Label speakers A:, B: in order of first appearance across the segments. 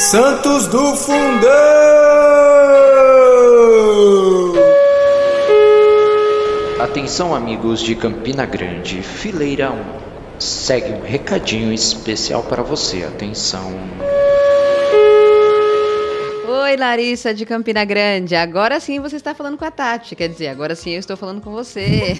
A: Santos do Fundão!
B: Atenção, amigos de Campina Grande, fileira 1. Segue um recadinho especial para você. Atenção.
C: Oi, Larissa de Campina Grande. Agora sim você está falando com a Tati. Quer dizer, agora sim eu estou falando com você.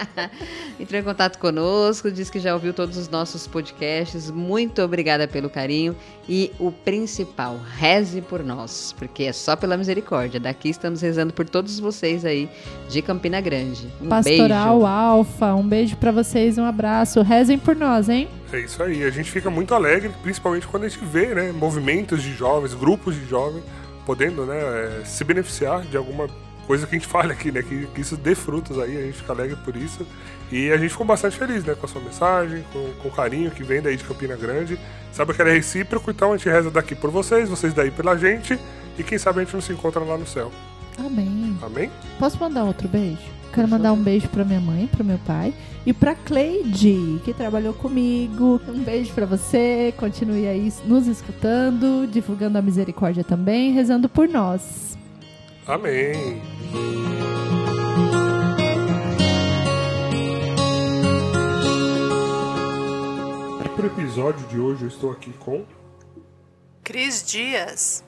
C: Entrou em contato conosco, disse que já ouviu todos os nossos podcasts. Muito obrigada pelo carinho. E o principal, reze por nós, porque é só pela misericórdia. Daqui estamos rezando por todos vocês aí de Campina Grande. Um
D: Pastoral
C: beijo.
D: Alfa, um beijo para vocês, um abraço. Rezem por nós, hein?
E: É isso aí, a gente fica muito alegre, principalmente quando a gente vê, né, movimentos de jovens, grupos de jovens, podendo, né, é, se beneficiar de alguma coisa que a gente fala aqui, né, que, que, isso dê frutos aí, a gente fica alegre por isso. E a gente ficou bastante feliz, né, com a sua mensagem, com, com o carinho que vem daí de Campina Grande. Sabe que era recíproco, então a gente reza daqui por vocês, vocês daí pela gente, e quem sabe a gente não se encontra lá no céu.
D: Amém.
E: Amém?
D: Posso mandar outro beijo? Quero mandar um beijo para minha mãe, para meu pai e para Cleide, que trabalhou comigo. Um beijo para você. Continue aí nos escutando, divulgando a misericórdia também, rezando por nós.
E: Amém. Para o episódio de hoje, eu estou aqui com
F: Cris Dias,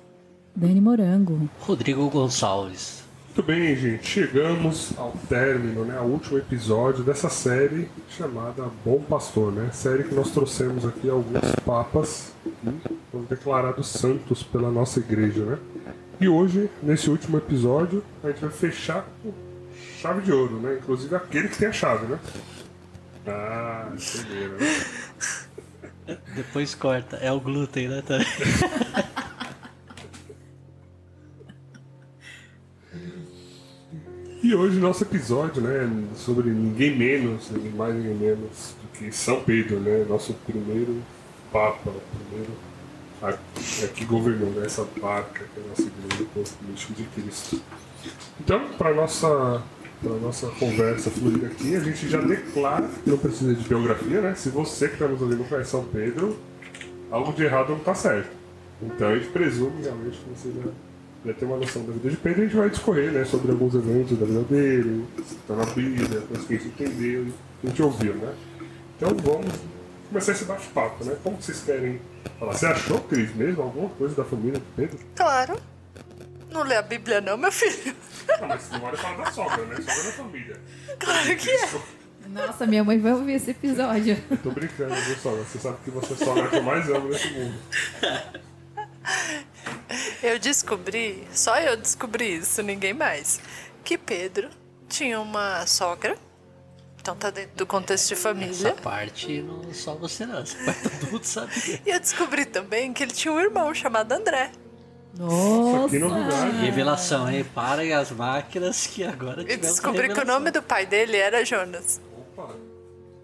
D: Dani Morango,
G: Rodrigo Gonçalves.
E: Muito bem, gente. Chegamos ao término, né, ao último episódio dessa série chamada Bom Pastor, né? Série que nós trouxemos aqui alguns papas que foram declarados santos pela nossa igreja, né? E hoje, nesse último episódio, a gente vai fechar com chave de ouro, né? Inclusive aquele que tem a chave, né? Ah, entenderam, né?
G: Depois corta. É o glúten, né? Também.
E: E hoje nosso episódio, né, sobre ninguém menos, ninguém mais, ninguém menos do que São Pedro, né, nosso primeiro Papa, primeiro a, a que governou né, essa barca que é a nossa igreja, o de Cristo. Então, para nossa para nossa conversa fluir aqui, a gente já declara que não precisa de biografia, né? Se você que está nos ouvindo conhece São Pedro, algo de errado não está certo. Então a gente presume realmente que você já já ter uma noção da vida de Pedro, a gente vai discorrer né, sobre alguns eventos da vida dele, está na Bíblia, coisas que a gente entendeu, que a gente ouviu, né? Então vamos começar esse bate-papo, né? Como vocês querem falar? Você achou, Cris, mesmo alguma coisa da família de Pedro?
F: Claro. Não lê a Bíblia não, meu filho.
E: Não, mas não hora fala da sogra, né? Sogra da família.
F: Claro que é.
D: Nossa, minha mãe vai ouvir esse episódio.
E: Eu tô brincando, viu, sogra? Você sabe que você é a sogra que eu mais amo nesse mundo.
F: Eu descobri, só eu descobri isso, ninguém mais, que Pedro tinha uma sogra. Então tá dentro do contexto de família.
G: Essa parte não só você não, essa parte todo mundo sabia.
F: E eu descobri também que ele tinha um irmão chamado André.
E: Nossa, que
D: Nossa!
E: novidade.
G: Revelação, hein? Parem as máquinas que agora
F: E descobri que o nome do pai dele era Jonas.
E: Opa,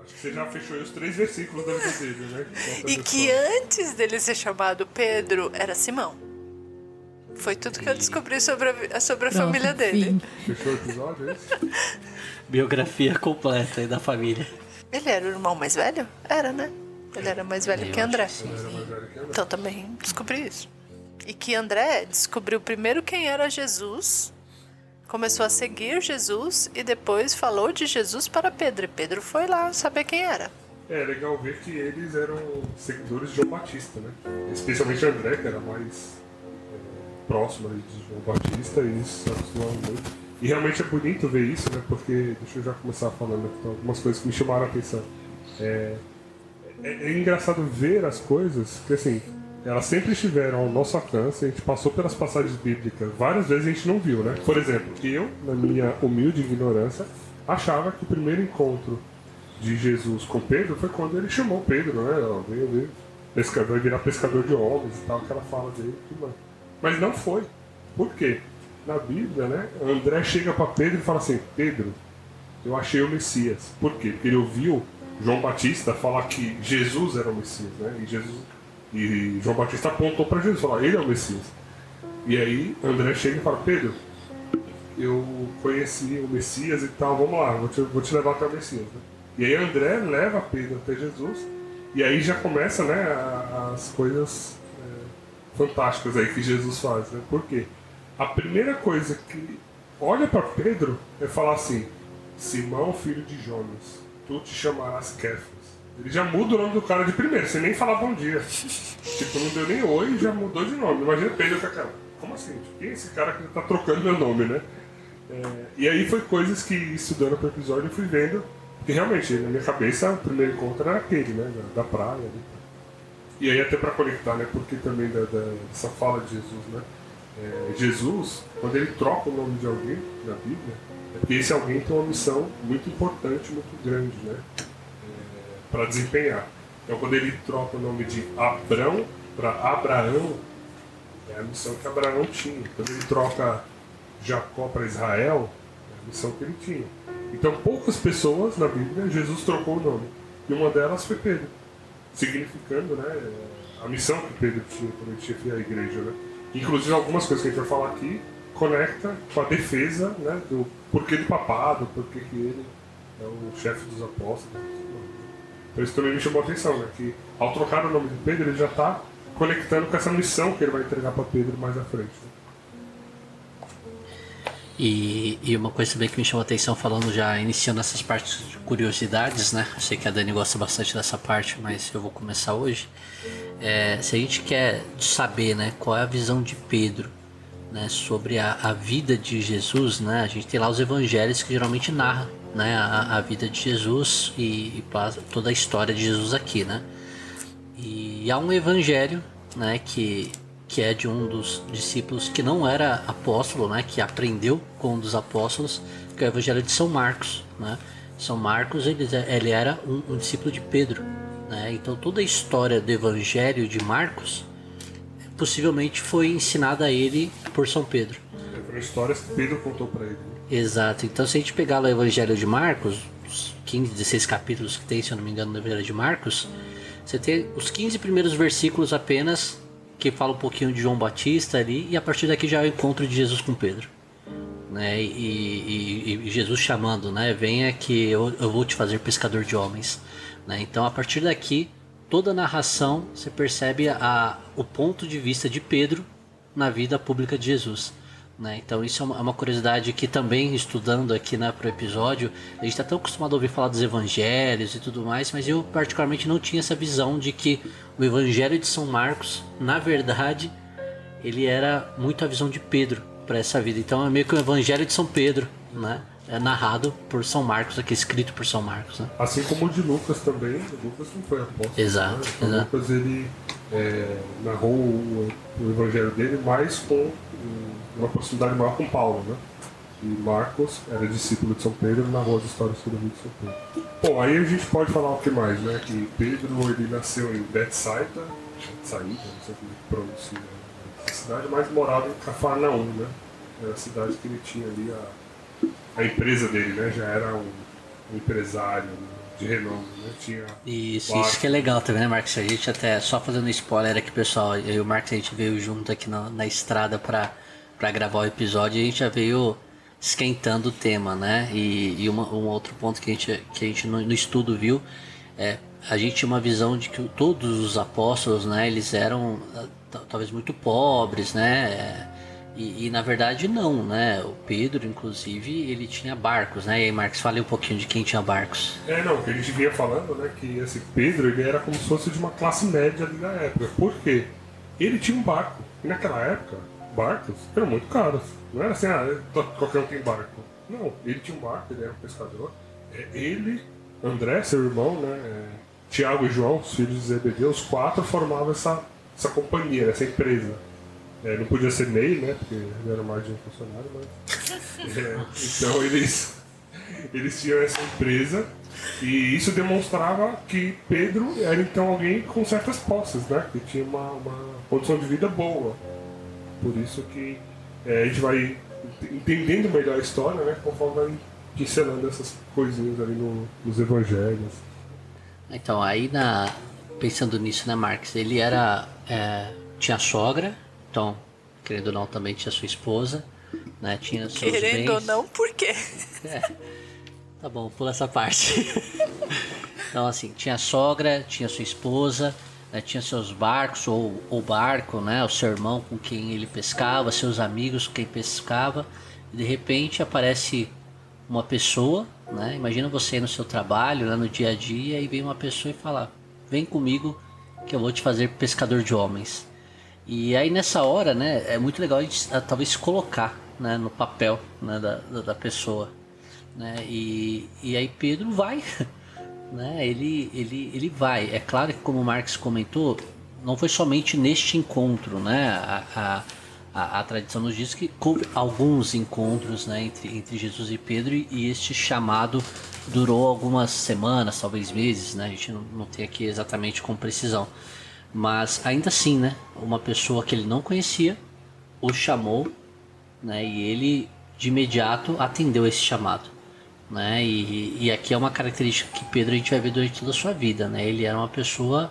E: acho que você já fechou aí os três versículos da vida dele, né?
F: E que antes dele ser chamado Pedro, era Simão. Foi tudo que eu descobri sobre a, sobre a
D: Pronto,
F: família dele.
D: fim.
E: Fechou o episódio, é isso?
G: Biografia completa aí da família.
F: Ele era o irmão mais velho? Era, né? Ele era mais velho
G: Eu
F: que André.
G: que sim.
E: Ele era mais velho que André.
F: Então também descobri isso. E que André descobriu primeiro quem era Jesus, começou a seguir Jesus e depois falou de Jesus para Pedro. E Pedro foi lá saber quem era.
E: É legal ver que eles eram seguidores de João Batista, né? Especialmente André, que era mais é, próximo ali de João Batista, e isso acostumavam muito. E realmente é bonito ver isso, né? Porque, deixa eu já começar falando aqui, então, algumas coisas que me chamaram a atenção. É, é, é engraçado ver as coisas, que assim, elas sempre estiveram ao nosso alcance, a gente passou pelas passagens bíblicas, várias vezes a gente não viu, né? Por exemplo, eu, na minha humilde ignorância, achava que o primeiro encontro de Jesus com Pedro foi quando ele chamou Pedro, né? Veio ver, pescador, virar pescador de homens e tal, aquela fala dele e tudo mais. Mas não foi. Por quê? Na Bíblia, né? André chega para Pedro e fala assim: Pedro, eu achei o Messias. Por quê? Porque ele ouviu João Batista falar que Jesus era o Messias, né? E, Jesus, e João Batista apontou para Jesus, falou: ele é o Messias. E aí André chega e fala: Pedro, eu conheci o Messias e tal, vamos lá, vou te, vou te levar até o Messias. Né? E aí André leva Pedro até Jesus, e aí já começa né, as coisas fantásticas aí que Jesus faz, né? Por quê? A primeira coisa que olha para Pedro é falar assim: Simão, filho de Jonas, tu te chamarás Kefas. Ele já muda o nome do cara de primeiro, sem nem falar bom dia. tipo, não deu nem oi e já mudou de nome. Imagina Pedro com aquela. Como assim? Quem é esse cara que tá trocando meu nome, né? É, e aí foi coisas que, estudando pro episódio, eu fui vendo que realmente, na minha cabeça, o primeiro encontro era aquele, né? Da, praia. Né? E aí até para conectar, né? Porque também da, da, dessa fala de Jesus, né? É, Jesus, quando ele troca o nome de alguém na Bíblia, é porque esse alguém tem uma missão muito importante, muito grande, né? É, para desempenhar. Então, quando ele troca o nome de Abrão para Abraão, é a missão que Abraão tinha. Quando ele troca Jacó para Israel, é a missão que ele tinha. Então, poucas pessoas na Bíblia, Jesus trocou o nome. E uma delas foi Pedro, significando né, a missão que Pedro tinha quando ele a igreja. Né? Inclusive, algumas coisas que a gente vai falar aqui conecta com a defesa né, do porquê do papado, porquê que ele é o chefe dos apóstolos. Então, isso também me chamou a atenção, né, que ao trocar o nome de Pedro, ele já está conectando com essa missão que ele vai entregar para Pedro mais à frente. Né?
G: E, e, uma coisa também que me chamou a atenção, falando já, iniciando essas partes de curiosidades, né? Eu sei que a Dani gosta bastante dessa parte, mas eu vou começar hoje. É, se a gente quer saber, né, qual é a visão de Pedro, né, sobre a, a vida de Jesus, né? A gente tem lá os evangelhos que geralmente narram, né, a, a vida de Jesus e, e toda a história de Jesus aqui, né? E há um evangelho, né, que que é de um dos discípulos que não era apóstolo, né, que aprendeu com um dos apóstolos, que é o Evangelho de São Marcos, né? São Marcos ele, ele era um, um discípulo de Pedro, né? Então toda a história do Evangelho de Marcos possivelmente foi ensinada a ele por São Pedro.
E: Foram histórias que Pedro contou para ele.
G: Exato. Então se a gente pegar o Evangelho de Marcos, os 15, 16 capítulos que tem, se eu não me engano, no Evangelho de Marcos, você tem os 15 primeiros versículos apenas que fala um pouquinho de João Batista ali, e a partir daqui já é o encontro de Jesus com Pedro. Né? E, e, e Jesus chamando, né? Venha que eu, eu vou te fazer pescador de homens. Né? Então, a partir daqui, toda a narração você percebe a, o ponto de vista de Pedro na vida pública de Jesus. Né? Então isso é uma, é uma, curiosidade que também estudando aqui né, para o episódio, a gente está tão acostumado a ouvir falar dos evangelhos e tudo mais, mas eu particularmente não tinha essa visão de que o evangelho de São Marcos, na verdade, ele era muito a visão de Pedro para essa vida. Então é meio que o evangelho de São Pedro, né? É narrado por São Marcos, aqui escrito por São Marcos. Né?
E: Assim como o de Lucas também, o Lucas não foi apóstolo.
G: Exato.
E: Né? Então,
G: exato.
E: Lucas ele é, narrou o, o, evangelho dele mais com uma proximidade maior com Paulo, né? E Marcos era discípulo de São Pedro na rua das histórias sobre a vida de São Pedro. Bom, aí a gente pode falar o que mais, né? Que Pedro ele nasceu em Betsaida, Betsaida, não sei como pronuncia a cidade, mas morava em Cafarnaum, né? Era a cidade que ele tinha ali a, a empresa dele, né? Já era um, um empresário de renome, né? Tinha
G: isso, isso que é legal também, né, Marcos? A gente até, só fazendo spoiler aqui, pessoal, eu e o Marcos a gente veio junto aqui na, na estrada pra para gravar o episódio a gente já veio esquentando o tema, né? E, e uma, um outro ponto que a gente, que a gente no, no, estudo viu é a gente tinha uma visão de que todos os apóstolos, né? Eles eram talvez muito pobres, né? E, e, na verdade não, né? O Pedro, inclusive, ele tinha barcos, né? E aí, Marcos, fale um pouquinho de quem tinha barcos.
E: É, não, que a gente vinha falando, né? Que esse Pedro, ele era como se fosse de uma classe média ali da época. Por quê? Ele tinha um barco. E naquela época, barcos eram muito caros. Não era assim, ah, qualquer um tem barco. Não, ele tinha um barco, ele era um pescador. É, ele, André, seu irmão, né? É, Tiago e João, os filhos de Zebedeu, os quatro formavam essa, essa companhia, essa empresa. É, não podia ser MEI, né? Porque ele era mais de um funcionário, mas. É, então eles, eles tinham essa empresa e isso demonstrava que Pedro era então alguém com certas posses, né? Que tinha uma, uma condição de vida boa. Por isso que é, a gente vai entendendo melhor a história, né? Conforme vai pincelando essas coisinhas ali no, nos evangelhos.
G: Então, aí na, pensando nisso, né, Marx? Ele era. É, tinha sogra, então, querendo ou não, também tinha sua esposa, né? Tinha seus
F: Querendo
G: bens.
F: ou não, por quê?
G: É. Tá bom, pula essa parte. então, assim, tinha sogra, tinha sua esposa, né, tinha seus barcos ou o barco, né, o seu irmão com quem ele pescava, seus amigos com quem pescava, e de repente aparece uma pessoa, né, imagina você no seu trabalho, né, no dia a dia, e vem uma pessoa e fala: Vem comigo que eu vou te fazer pescador de homens. E aí nessa hora, né, é muito legal a gente talvez se colocar né, no papel né, da, da pessoa. Né, e, e aí Pedro vai né? Ele, ele, ele vai. É claro que, como Marx comentou, não foi somente neste encontro, né? A, a, a, a tradição nos diz que houve alguns encontros né, entre, entre Jesus e Pedro e este chamado durou algumas semanas, talvez meses, né? A gente não, não tem aqui exatamente com precisão. Mas ainda assim, né? Uma pessoa que ele não conhecia o chamou, né? E ele de imediato atendeu esse chamado né? E, e aqui é uma característica que Pedro a gente vai ver durante toda a sua vida, né? Ele era uma pessoa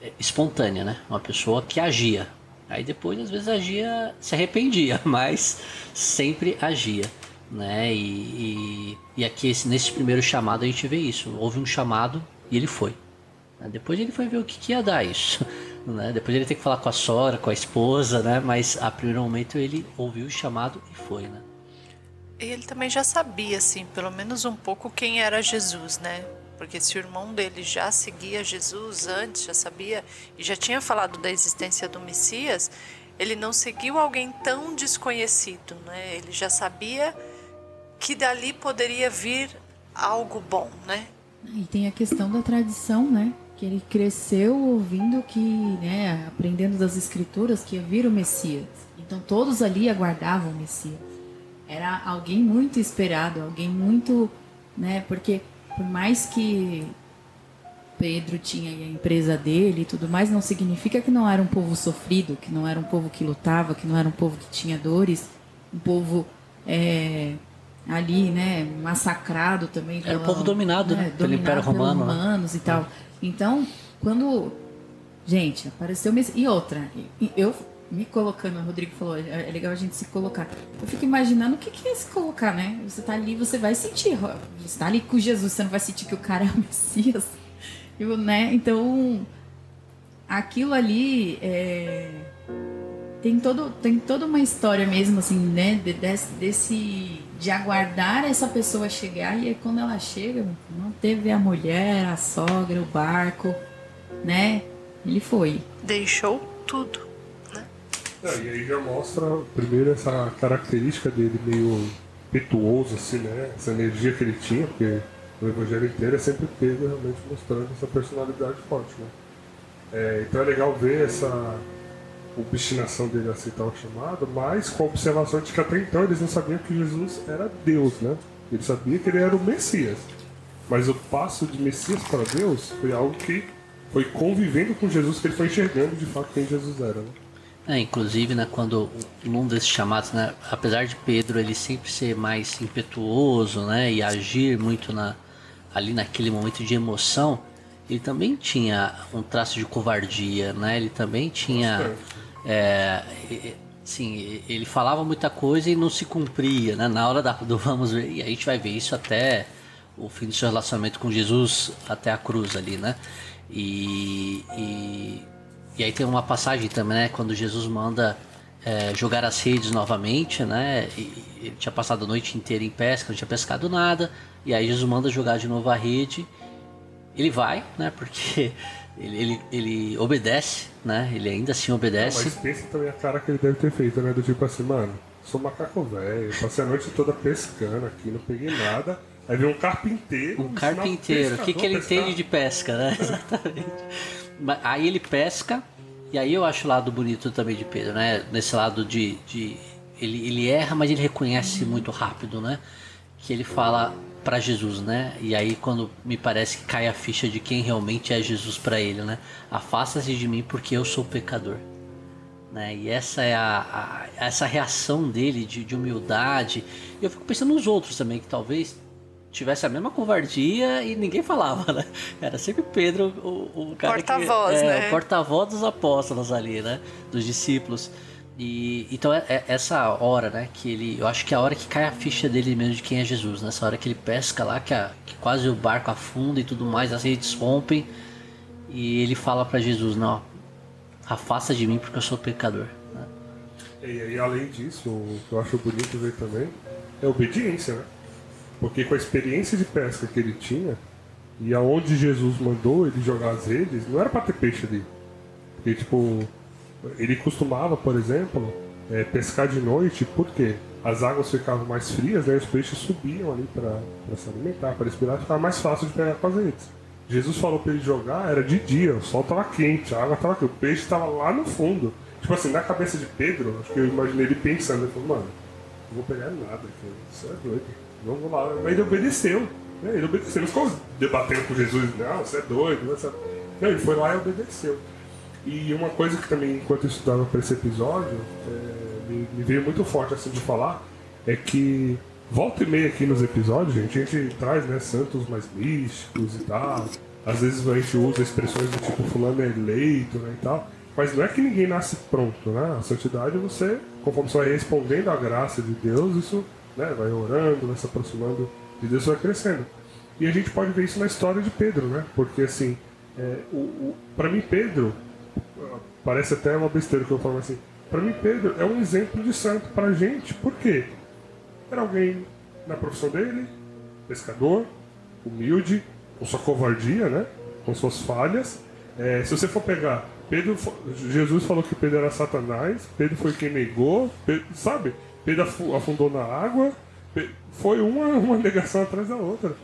G: é, espontânea, né? Uma pessoa que agia. Aí depois às vezes agia, se arrependia, mas sempre agia, né? E, e, e aqui esse, nesse primeiro chamado a gente vê isso. Houve um chamado e ele foi. Depois ele foi ver o que, que ia dar isso. Né? Depois ele tem que falar com a sogra, com a esposa, né? Mas a primeiro momento ele ouviu o chamado e foi, né?
F: Ele também já sabia, assim, pelo menos um pouco quem era Jesus, né? Porque se o irmão dele já seguia Jesus antes, já sabia e já tinha falado da existência do Messias, ele não seguiu alguém tão desconhecido, né? Ele já sabia que dali poderia vir algo bom, né?
H: E tem a questão da tradição, né? Que ele cresceu ouvindo que, né, aprendendo das escrituras que ia vir o Messias. Então todos ali aguardavam o Messias era alguém muito esperado, alguém muito, né? Porque por mais que Pedro tinha a empresa dele e tudo mais, não significa que não era um povo sofrido, que não era um povo que lutava, que não era um povo que tinha dores, um povo é, ali, né, massacrado também.
G: Era um povo dominado, né, pelo Império Romano.
H: Né? romanos né? e tal. Então, quando gente apareceu e outra, eu me colocando, o Rodrigo falou, é, é legal a gente se colocar. Eu fico imaginando o que, que é se colocar, né? Você tá ali, você vai sentir. Você tá ali com Jesus, você não vai sentir que o cara é o Messias. Eu, né? Então, aquilo ali é, tem, todo, tem toda uma história mesmo, assim, né? De, desse, desse, de aguardar essa pessoa chegar e aí, quando ela chega, não teve a mulher, a sogra, o barco, né? Ele foi.
F: Deixou tudo.
E: E aí já mostra primeiro essa característica dele meio petuoso, assim, né? Essa energia que ele tinha, porque o evangelho inteiro é sempre Pedro realmente mostrando essa personalidade forte, né? É, então é legal ver essa obstinação dele a aceitar o chamado, mas com a observação de que até então eles não sabiam que Jesus era Deus, né? Ele sabia que ele era o Messias. Mas o passo de Messias para Deus foi algo que foi convivendo com Jesus que ele foi enxergando de fato quem Jesus era, né?
G: É, inclusive, né, quando num desses chamados, né, apesar de Pedro ele sempre ser mais impetuoso, né, e agir muito na, ali naquele momento de emoção, ele também tinha um traço de covardia, né? Ele também tinha, é, sim, ele falava muita coisa e não se cumpria, né? Na hora da, do vamos ver, e a gente vai ver isso até o fim do seu relacionamento com Jesus, até a cruz ali, né? E, e e aí tem uma passagem também, né? Quando Jesus manda é, jogar as redes novamente, né? E, ele tinha passado a noite inteira em pesca, não tinha pescado nada. E aí Jesus manda jogar de novo a rede. Ele vai, né? Porque ele, ele, ele obedece, né? Ele ainda assim obedece. Não,
E: mas pensa também a cara que ele deve ter feito, né? Do tipo assim, mano, sou macaco velho, passei a noite toda pescando aqui, não peguei nada. Aí vem um carpinteiro.
G: Um carpinteiro. O que, que ele entende de pesca, né? Exatamente. Aí ele pesca, e aí eu acho o lado bonito também de Pedro, né? Nesse lado de. de ele, ele erra, mas ele reconhece muito rápido, né? Que ele fala para Jesus, né? E aí quando me parece que cai a ficha de quem realmente é Jesus para ele, né? Afasta-se de mim porque eu sou pecador. Né? E essa é a, a essa reação dele de, de humildade. Eu fico pensando nos outros também que talvez tivesse a mesma covardia e ninguém falava, né? Era sempre Pedro o, o cara
F: porta-voz,
G: é,
F: né?
G: O porta-voz dos apóstolos ali, né? Dos discípulos. E então é, é, essa hora, né? Que ele, eu acho que é a hora que cai a ficha dele mesmo de quem é Jesus. Nessa hora que ele pesca lá, que, a, que quase o barco afunda e tudo mais, as redes rompem. E ele fala para Jesus, não, afasta de mim porque eu sou pecador. Né?
E: E aí, além disso, o que eu acho bonito ver também é a obediência, né? Porque com a experiência de pesca que ele tinha, e aonde Jesus mandou ele jogar as redes, não era para ter peixe ali. Porque, tipo, ele costumava, por exemplo, é, pescar de noite, porque as águas ficavam mais frias, né, os peixes subiam ali para se alimentar, para respirar, ficava mais fácil de pegar com as redes. Jesus falou para ele jogar, era de dia, o sol estava quente, a água estava quente, o peixe estava lá no fundo. Tipo assim, na cabeça de Pedro, acho que eu imaginei ele pensando, ele falou, mano, não vou pegar nada isso é doido, vamos lá. Mas ele obedeceu, né? ele obedeceu, ele ficou debatendo com Jesus, não, você é doido, você... Não, ele foi lá e obedeceu. E uma coisa que também, enquanto eu estudava para esse episódio, é, me, me, veio muito forte assim de falar, é que volta e meia aqui nos episódios, gente, a gente traz né, santos mais místicos e tal. Às vezes a gente usa expressões do tipo fulano é eleito né, e tal. Mas não é que ninguém nasce pronto, né? A santidade você, conforme você vai respondendo à graça de Deus, isso né, vai orando, vai se aproximando de Deus, vai crescendo. E a gente pode ver isso na história de Pedro, né? Porque assim, é, o, o para mim Pedro Parece até uma besteira que eu falo assim. Para mim, Pedro é um exemplo de santo pra gente. Por quê? Era alguém na profissão dele, pescador, humilde, com sua covardia, né? Com suas falhas. É, se você for pegar, Pedro, Jesus falou que Pedro era Satanás, Pedro foi quem negou, Pedro, sabe? Pedro afundou na água, foi uma, uma negação atrás da outra.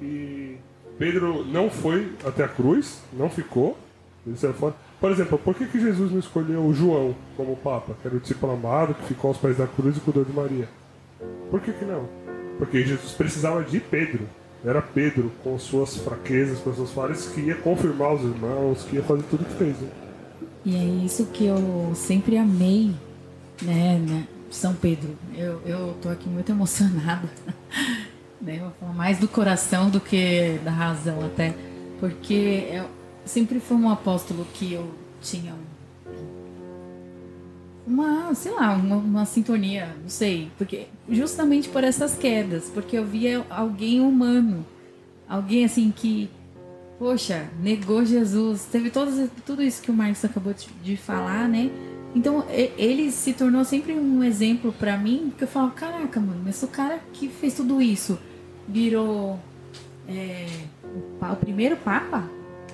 E: E Pedro não foi até a cruz, não ficou, ele saiu fora. Por exemplo, por que, que Jesus não escolheu João como Papa, que era o discípulo amado, que ficou aos pés da cruz e cuidou de Maria? Por que, que não? Porque Jesus precisava de Pedro. Era Pedro, com suas fraquezas, com suas falhas, que ia confirmar os irmãos, que ia fazer tudo que fez. Né?
H: E é isso que eu sempre amei, né, né São Pedro. Eu, eu tô aqui muito emocionada. né? Eu vou falar mais do coração do que da razão até. Porque é, sempre foi um apóstolo que eu tinha uma, sei lá, uma, uma, sintonia, não sei, porque justamente por essas quedas, porque eu via alguém humano, alguém assim que, poxa, negou Jesus, teve todos, tudo isso que o Marcos acabou de falar, né? Então ele se tornou sempre um exemplo para mim, porque eu falo, caraca, mano, mas o cara que fez tudo isso virou é, o, o primeiro papa,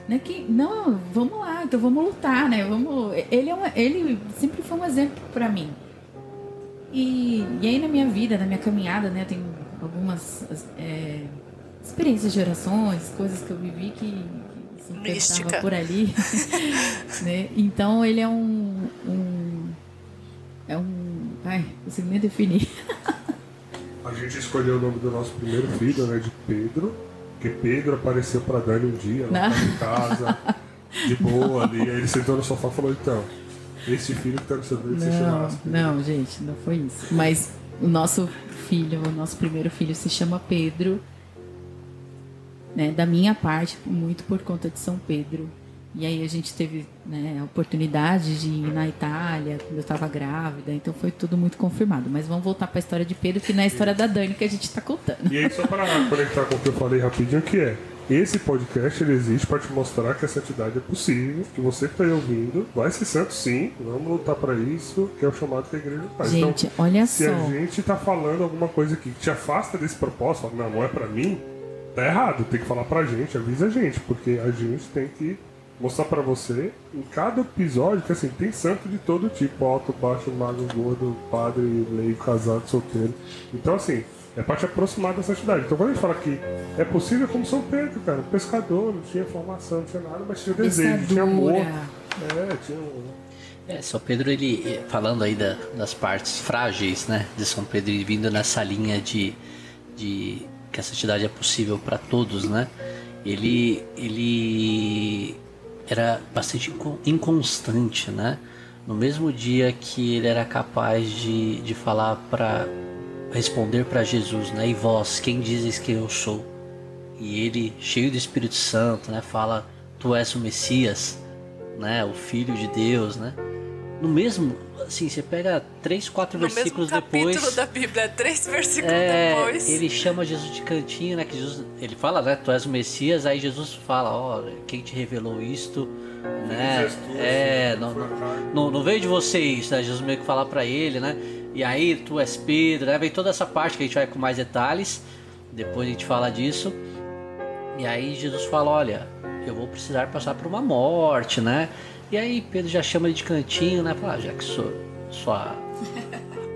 H: né, que não, vamos lá, então vamos lutar, né? Vamos, ele é uma, ele sempre foi um exemplo para mim. E, e aí na minha vida, na minha caminhada, né, tem algumas é, experiências de orações, coisas que eu vivi que, que estava por ali, né? Então ele é um, um é um, ai, não consigo nem definir.
E: A gente escolheu o nome do nosso primeiro filho, né, de Pedro porque Pedro apareceu para Dani um dia, lá em casa, de boa ali. Aí ele sentou no sofá e falou: então, esse filho que tá no seu dedo,
H: se chama Não, gente, não foi isso. Mas o nosso filho, o nosso primeiro filho se chama Pedro. Né, da minha parte, muito por conta de São Pedro. E aí a gente teve né, a oportunidade de ir na Itália quando eu estava grávida, então foi tudo muito confirmado. Mas vamos voltar para a história de Pedro, que não é a história da Dani que a gente está contando.
E: E aí, só para conectar com o que eu falei rapidinho, que é esse podcast ele existe para te mostrar que a santidade é possível, que você que está aí ouvindo vai ser santo sim, vamos lutar para isso, que é o chamado que a igreja faz.
H: Gente,
E: então,
H: olha
E: se
H: só.
E: Se a gente está falando alguma coisa que te afasta desse propósito, fala, não, não é para mim, tá errado, tem que falar pra gente, avisa a gente, porque a gente tem que mostrar para você em cada episódio que assim tem santo de todo tipo, alto, baixo, magro, gordo, padre, leigo, casado, solteiro. Então assim, é para te aproximar da santidade. Então quando a gente fala que é possível como São Pedro, cara, pescador, não tinha formação, não tinha nada, mas tinha desejo, tinha amor. É, tinha
G: é, São Pedro, ele, falando aí da, das partes frágeis, né, de São Pedro, e vindo nessa linha de, de que a santidade é possível para todos, né, ele, ele era bastante inconstante, né? No mesmo dia que ele era capaz de, de falar para responder para Jesus, né? E vós, quem dizes que eu sou? E ele, cheio do Espírito Santo, né? Fala: Tu és o Messias, né? O Filho de Deus, né? no mesmo, assim, você pega três, quatro
F: No
G: versículos
F: mesmo capítulo
G: depois.
F: da Bíblia, três versículos
G: É,
F: depois.
G: ele chama Jesus de cantinho, né? Que Jesus, ele fala, né? Tu és o Messias, aí Jesus fala, ó, quem te revelou isto, né?
E: tu,
G: É,
E: assim,
G: não, não, não veio de vocês, né? Jesus meio que fala pra ele, né? E aí tu és Pedro, né? Vem toda essa parte que a gente vai com mais detalhes. Depois a gente fala disso. E aí Jesus fala, olha, eu vou precisar passar por uma morte, né? E aí Pedro já chama ele de cantinho, né? Fala, ah, já que sou sua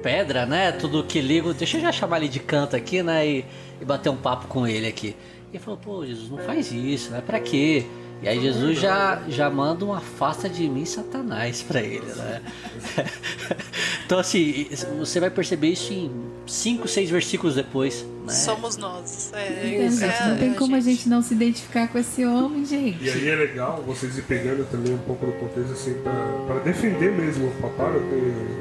G: pedra, né? Tudo que ligo, deixa eu já chamar ele de canto aqui, né? E, e bater um papo com ele aqui. E ele falou, pô, Jesus, não faz isso, né? Pra quê? E aí Jesus já, já manda um afasta de mim, Satanás, pra ele, né? então assim, você vai perceber isso em 5, 6 versículos depois, né?
F: Somos nós. É,
G: Isso,
F: é,
H: não tem
F: é,
H: como a gente não se identificar com esse homem, gente.
E: E aí é legal vocês ir pegando também um pouco do contexto assim pra, pra defender mesmo o papai, eu tenho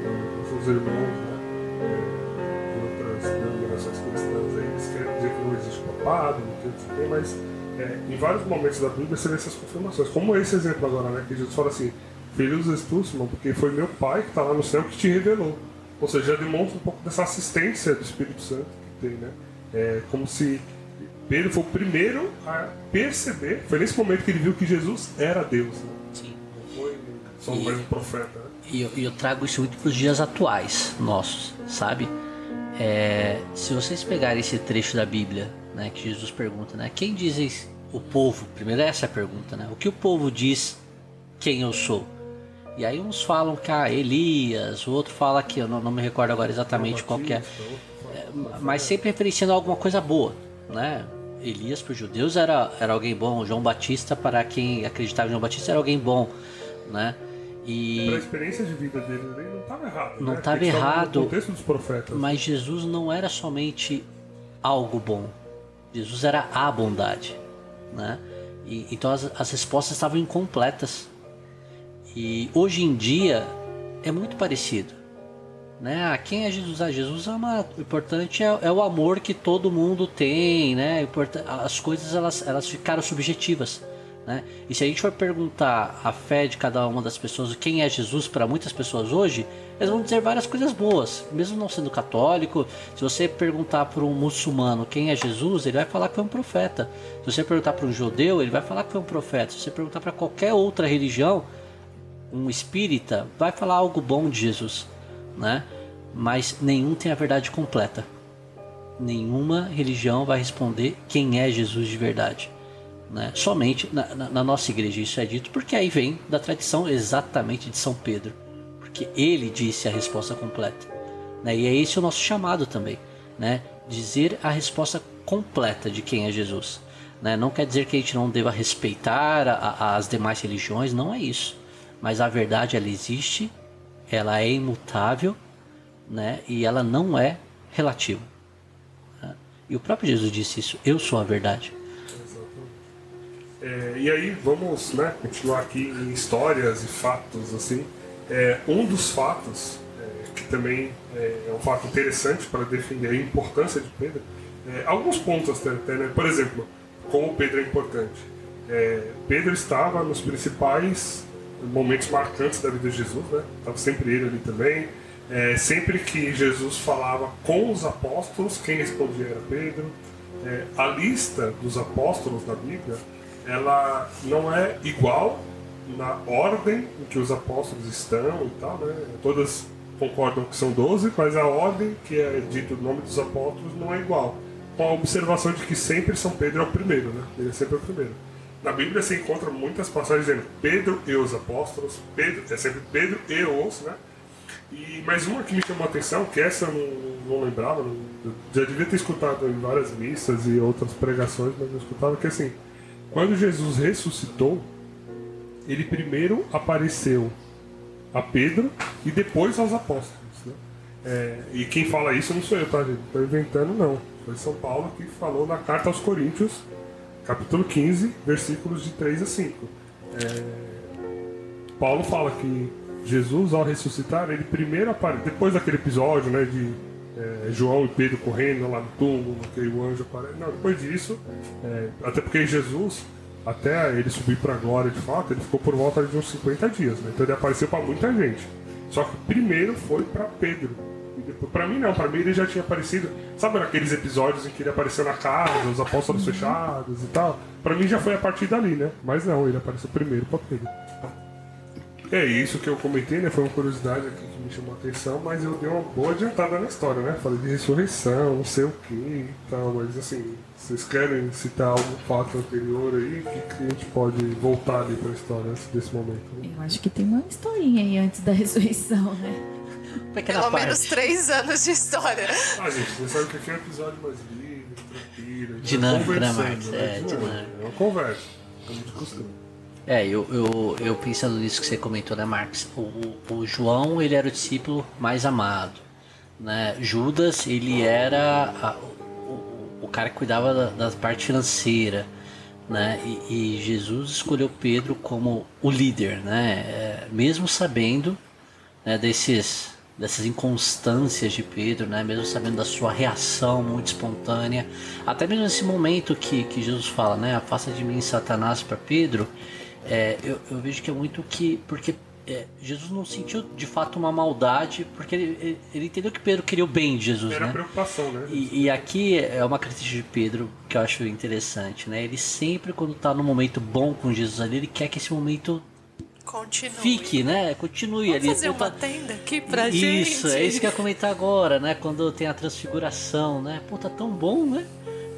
E: os irmãos né, é, de outras denominações cristãs aí, eles querem dizer que não existe papado, não tem, não tem mas é, em vários momentos da Bíblia você vê essas confirmações, como esse exemplo agora, né, que Jesus fala assim, filhos Simão, porque foi meu pai que está lá no céu que te revelou. Ou seja, já demonstra um pouco dessa assistência do Espírito Santo que tem, né? É como se Pedro foi o primeiro a perceber, foi nesse momento que ele viu que Jesus era Deus, né?
G: Sim.
E: Não foi só um profeta, né?
G: E eu, eu trago isso muito para os dias atuais nossos, sabe? É, se vocês pegarem esse trecho da Bíblia, né, que Jesus pergunta, né, quem dizem o povo? Primeiro é essa a pergunta, né? O que o povo diz quem eu sou? E aí uns falam que ah, Elias, o outro fala que eu não, não me recordo agora exatamente qual que é, É, mas sempre referenciando a alguma coisa boa, né? Elias para os judeus era, era alguém bom, João Batista para quem acreditava em João Batista era alguém bom, né? E
E: Para a experiência de vida dele não estava errado.
G: Não
E: né?
G: estava
E: estava
G: errado.
E: No contexto dos profetas.
G: Mas Jesus não era somente algo bom. Jesus era a bondade, né? E, então as, as respostas estavam incompletas. E hoje em dia é muito parecido, né? Ah, quem é Jesus? Ah, Jesus é uma, o importante é, é o amor que todo mundo tem, né? As coisas elas, elas ficaram subjetivas. Né? E se a gente for perguntar a fé de cada uma das pessoas, quem é Jesus para muitas pessoas hoje, eles vão dizer várias coisas boas, mesmo não sendo católico. Se você perguntar para um muçulmano quem é Jesus, ele vai falar que foi um profeta. Se você perguntar para um judeu, ele vai falar que foi um profeta. Se você perguntar para qualquer outra religião, um espírita vai falar algo bom de Jesus, né? Mas nenhum tem a verdade completa. Nenhuma religião vai responder quem é Jesus de verdade né? somente na, na- na nossa igreja isso é dito porque aí vem da tradição exatamente de São Pedro porque ele disse a resposta completa né? e é esse o nosso chamado também né? dizer a resposta completa de quem é Jesus né? não quer dizer que a gente não deva respeitar a- a- as demais religiões não é isso mas a verdade ela existe ela é imutável né? e ela não é relativa né? e o próprio Jesus disse isso eu sou a verdade
E: É, e aí vamos né, continuar aqui em histórias e fatos assim. É, um dos fatos é, que também é, é um fato interessante para defender a importância de Pedro. é, alguns pontos até, né? Por exemplo, como Pedro é importante. É, Pedro estava nos principais momentos marcantes da vida de Jesus, né? Estava sempre ele ali também. Sempre que Jesus falava com os apóstolos, quem respondia era Pedro. A lista dos apóstolos na Bíblia ela não é igual na ordem em que os apóstolos estão e tal, né? Todas concordam que são 12, mas a ordem que é dito o nome dos apóstolos não é igual. Com a observação de que sempre São Pedro é o primeiro, né? Ele é sempre o primeiro. Na Bíblia você encontra muitas passagens dizendo Pedro e os apóstolos, Pedro, é sempre Pedro e os, né? E mais uma que me chamou a atenção, que essa eu não, não lembrava, já devia ter escutado em várias missas e outras pregações, mas eu escutava que assim, quando Jesus ressuscitou, ele primeiro apareceu a Pedro e depois aos apóstolos. né? É, e quem fala isso não sou eu, tá, gente? Não inventando, não. Foi São Paulo que falou na carta aos Coríntios, capítulo 15, versículos de 3 a 5. É, Paulo fala que Jesus, ao ressuscitar, ele primeiro aparece, depois daquele episódio né, de é, João e Pedro correndo lá no túmulo, que o anjo aparece. Não, depois disso, é, até porque Jesus, até ele subir para a glória de fato, ele ficou por volta de uns 50 dias. Né? Então ele apareceu para muita gente. Só que primeiro foi para Pedro. Pra mim não, pra mim ele já tinha aparecido. Sabe naqueles episódios em que ele apareceu na casa, os apóstolos fechados e tal? Pra mim já foi a partir dali, né? Mas não, ele apareceu primeiro pra Pedro. É isso que eu comentei, né? Foi uma curiosidade aqui que me chamou a atenção, mas eu dei uma boa adiantada na história, né? Falei de ressurreição, não sei o que e tal, mas assim, vocês querem citar algum fato anterior aí? O que, que a gente pode voltar ali pra história antes desse momento? né?
H: Eu acho que tem uma historinha aí antes da ressurreição, né?
G: Pequena
F: Pelo
G: parte.
F: menos três anos de história.
E: Ah, gente, você sabe que aqui é um episódio mais livre, tranquilo. a gente
G: Dinâmico, né, Marcos? É, dinâmico.
E: É uma conversa, como de costume.
G: É, eu, eu, eu pensando nisso que você comentou, né? O, o, o João, ele era o discípulo mais amado. Né? Judas, ele era a- o, o cara que cuidava da, da parte financeira. Né? E, e Jesus escolheu Pedro como o líder, né? É, mesmo sabendo né, desses, dessas inconstâncias de Pedro, né, mesmo sabendo da sua reação muito espontânea, até mesmo nesse momento que, que Jesus fala, né, afasta de mim Satanás para Pedro, é, eu, eu vejo que é muito que porque é, Jesus não sentiu de fato uma maldade, porque ele, ele, ele entendeu que Pedro queria o bem de Jesus,
E: Era
G: né?
E: preocupação, né?
G: E, e aqui é uma característica de Pedro que eu acho interessante, né? Ele sempre, quando tá no momento bom com Jesus ali, ele quer que esse momento
F: Continue.
G: fique, né? Continue
F: Vamos
G: ali.
F: fazer
G: Pô, tá-
F: uma tenda aqui pra gente.
G: Isso, é isso que eu ia comentar agora, né? Quando tem a transfiguração, né? Pô, tá tão bom, né?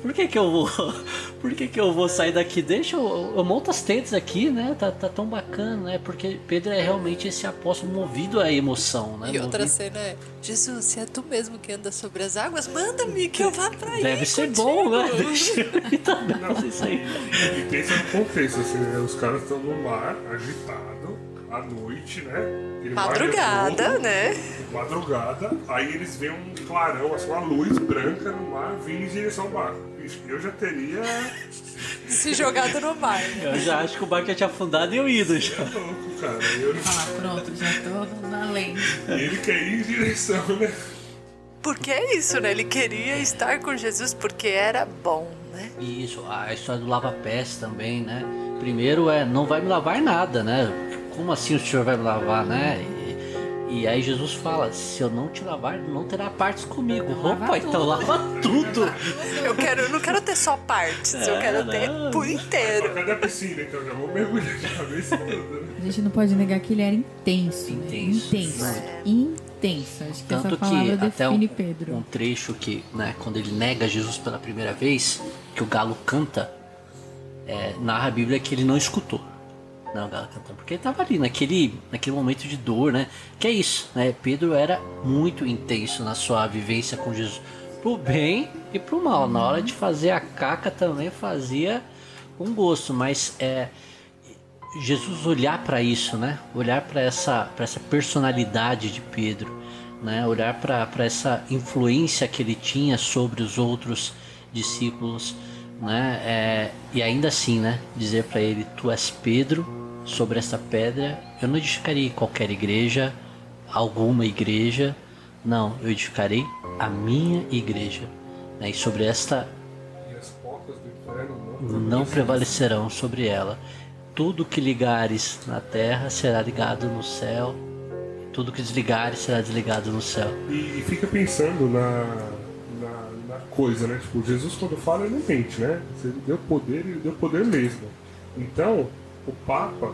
G: Por que que eu vou... Por que que eu vou sair daqui? Deixa eu... Eu monto as tendas aqui, né? Tá, tá tão bacana, né? Porque Pedro é realmente esse apóstolo movido à emoção, né?
F: E outra
G: Movido-
F: cena é: Jesus, se é tu mesmo que anda sobre as águas, manda-me que eu vá pra aí.
G: Deve ser
F: contigo."
G: bom, né? Deixa eu ir também fazer isso aí.
E: E pensa no contexto, assim, né? Os caras estão no mar, agitado, à noite, né? Mar
F: Madrugada,
E: revolto,
F: né?
E: Madrugada, aí eles veem um clarão, assim, uma luz branca no mar vindo em direção ao barco. Eu já teria
F: Se jogado no mar.
G: Eu já acho que o barco já tinha afundado e eu ido já.
E: louco, cara. Eu,
H: Ah, pronto, já tô na lente.
E: e ele quer ir em direção, né?
F: Porque é isso, né? Ele queria estar com Jesus porque era bom, né?
G: Isso, a história do lava-pés também, né? Primeiro é, não vai me lavar nada, né? Como assim o senhor vai me lavar, né? E, e aí Jesus fala, se eu não te lavar, não terá partes comigo. Opa, então lava tudo.
F: Eu quero, eu não quero ter só partes, eu
G: É,
F: quero ter
G: não.
F: por inteiro.
E: Cadê a piscina, então? Já vou mergulhar de cabeça tudo, né?
H: A gente não pode negar que ele era intenso. né?
G: Intenso.
H: Intenso.
G: É.
H: Intenso. Acho que
G: Tanto
H: essa
G: que
H: palavra
G: até um,
H: Pedro.
G: um trecho que, né, quando ele nega Jesus pela primeira vez, que o galo canta, é, narra a Bíblia que ele não escutou. Não, cantando, porque ele estava ali naquele, naquele momento de dor, né? Que é isso, né? Pedro era muito intenso na sua vivência com Jesus, pro bem e pro mal. Na hora de fazer a caca também fazia com gosto, mas é Jesus olhar para isso, né? Olhar para essa, pra essa personalidade de Pedro, né? Olhar para essa influência que ele tinha sobre os outros discípulos, né? É, e ainda assim, né? Dizer para ele: Tu és Pedro, sobre essa pedra eu não edificarei qualquer igreja, alguma igreja, não, eu edificarei a minha igreja. Né? E sobre esta
E: não,
G: prevalecerão sobre ela. Tudo que ligares na terra será ligado no céu, tudo que desligares será desligado no céu.
E: E, e fica pensando na, na, na coisa, né? Tipo, Jesus quando fala, ele não mente, né? Ele deu poder, ele deu poder mesmo. Então, o Papa,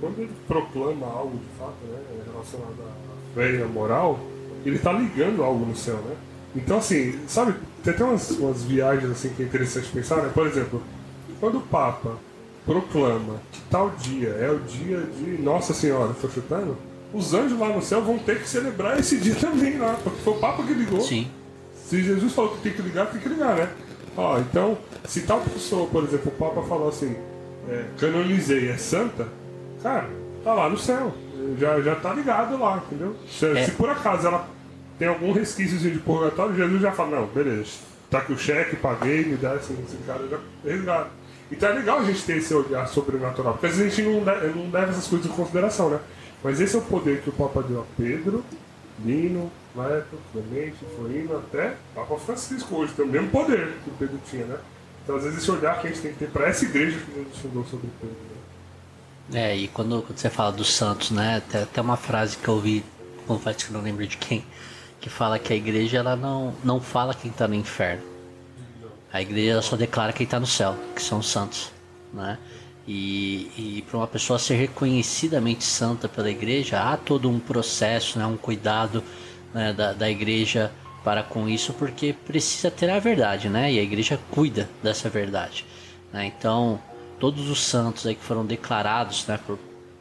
E: quando ele proclama algo de fato, né? Relacionado à fé e à moral, ele tá ligando algo no céu, né? Então, assim, sabe, tem até umas, umas viagens assim que é interessante pensar, né? Por exemplo, quando o Papa proclama que tal dia é o dia de Nossa Senhora, tô chutando? Os anjos lá no céu vão ter que celebrar esse dia também lá, porque foi o Papa que ligou.
G: Sim,
E: Se Jesus falou que tem que ligar, tem que ligar, né? Ó, então, se tal pessoa, por exemplo, o Papa falou assim, é, canonizei, é santa, cara, tá lá no céu. Já, já tá ligado lá, entendeu? Se,
G: É.
E: se por acaso ela tem algum resquício de purgatório, Jesus já fala, não, beleza, tá aqui o cheque, paguei, me dá esse, esse cara já resgata. Então é legal a gente ter esse olhar sobrenatural, porque às vezes a gente não, não leva essas coisas em consideração, né? Mas esse é o poder que o Papa deu a Pedro, Lino, Leto, Clemente, Florino, até Papa Francisco hoje, tem o mesmo poder que o Pedro tinha, né? Então às vezes esse olhar que a gente tem que ter para essa igreja que Jesus fundou sobre Pedro. Né?
G: é, e quando, quando você fala dos santos, né? Tem até uma frase que eu ouvi confesso que não lembro de quem, que fala que a igreja ela não, não fala quem está no inferno. A igreja só declara quem está no céu, que são os santos, né? E, e para uma pessoa ser reconhecidamente santa pela igreja, há todo um processo, né, um cuidado né, da, da igreja para com isso, porque precisa ter a verdade, né? E a igreja cuida dessa verdade. Né? Então, todos os santos aí que foram declarados né, por,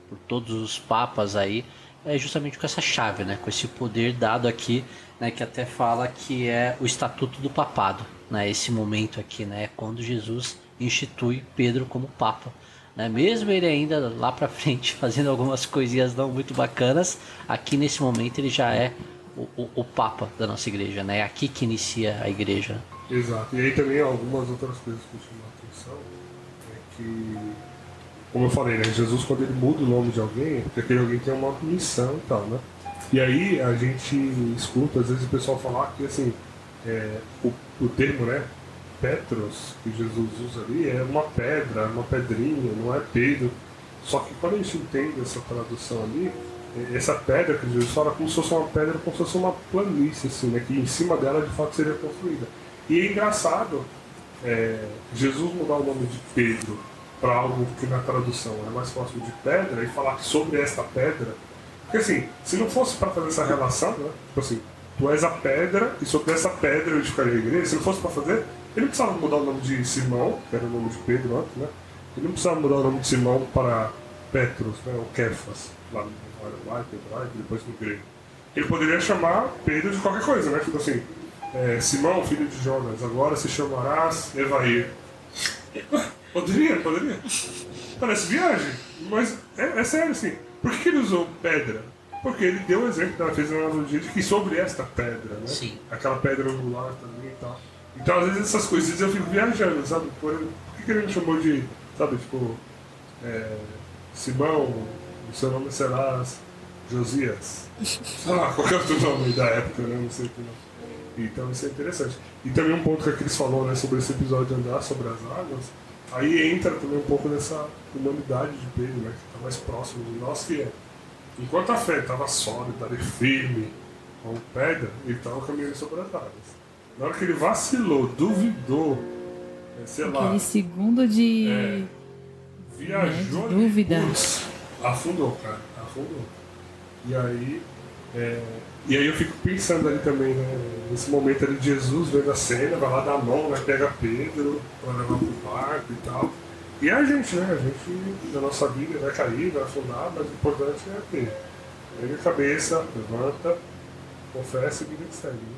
G: por todos os papas aí, é justamente com essa chave, né, com esse poder dado aqui, né, que até fala que é o estatuto do papado, né, esse momento aqui, né, quando Jesus institui Pedro como papa, né, mesmo ele ainda lá para frente fazendo algumas coisinhas não muito bacanas, aqui nesse momento ele já é o, o, papa da nossa igreja, né, é aqui que inicia a igreja.
E: Exato. E aí também algumas outras coisas que chamam a atenção é que como eu falei, né? Jesus, quando ele muda o nome de alguém, é porque aquele alguém tem uma missão e tal, né? E aí a gente escuta, às vezes, o pessoal falar que, assim, é, o, o termo, né? Petros, que Jesus usa ali, é uma pedra, uma pedrinha, não é Pedro. Só que quando a gente entende essa tradução ali, essa pedra que Jesus fala como se fosse uma pedra, como se fosse uma planície, assim, né? Que em cima dela, de fato, seria construída. E é engraçado é, Jesus mudar o nome de Pedro para algo que na tradução é mais próximo de pedra e falar sobre esta pedra. Porque assim, se não fosse para fazer essa relação, né? Tipo assim, tu és a pedra e sobre essa pedra eu edificaria a igreja, se não fosse para fazer, ele não precisava mudar o nome de Simão, que era o nome de Pedro antes, né? Ele não precisava mudar o nome de Simão para Petros, né? Ou Kefas, lá no depois no grego. Ele poderia chamar Pedro de qualquer coisa, né? Tipo assim, é, Simão, filho de Jonas, agora se chamarás Evair. Poderia, poderia. Parece viagem, mas é, é sério assim. Por que, ele usou pedra? Porque ele deu o exemplo, ela fez uma analogia de que sobre esta pedra, né?
G: Sim.
E: Aquela pedra angular também e tal. Então, às vezes, essas coisas eu fico viajando, sabe? Por, por que, que ele me chamou de, sabe, tipo, é, Simão, o seu nome será Josias. Sei lá, qualquer outro nome da época, né? Não sei o que não. Então, isso é interessante. E também um ponto que a Cris falou, né, sobre esse episódio de andar sobre as águas Aí entra também um pouco nessa humanidade de Pedro, né, que está mais próximo de nós, que é, enquanto a fé estava sólida firme, como pedra, ele estava caminhando sobre as águas. Na hora que ele vacilou, duvidou, é, sei
H: Aquele
E: lá.
H: segundo de.
E: É, viajou
H: de dúvida.
E: putz, afundou, cara, afundou. E aí, é, e aí eu fico pensando ali também, né, nesse momento ali de Jesus vendo a cena, vai lá dar a mão, né, pega Pedro para levar pro barco e tal. E a gente, né, a gente, na nossa vida, vai cair, vai afundar, mas o importante é ter. Pega a cabeça, levanta, confessa e vida que segue. Né?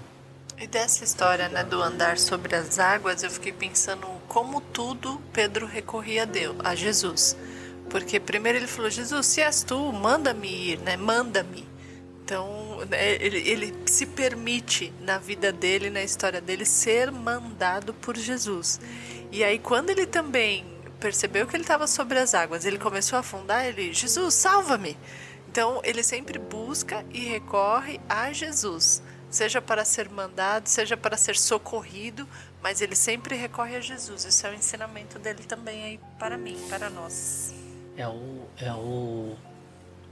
F: E dessa história, né, do andar sobre as águas, eu fiquei pensando como tudo Pedro recorria a Deus, a Jesus. Porque primeiro ele falou: Jesus, se és tu, manda-me ir, né? Manda-me. Então, né, ele, ele se permite na vida dele, na história dele, ser mandado por Jesus. E aí, quando ele também percebeu que ele estava sobre as águas, ele começou a afundar, ele, Jesus, salva-me! Então, ele sempre busca e recorre a Jesus, seja para ser mandado, seja para ser socorrido, mas ele sempre recorre a Jesus. Isso é o ensinamento dele também aí para mim, para nós.
G: É o, é o,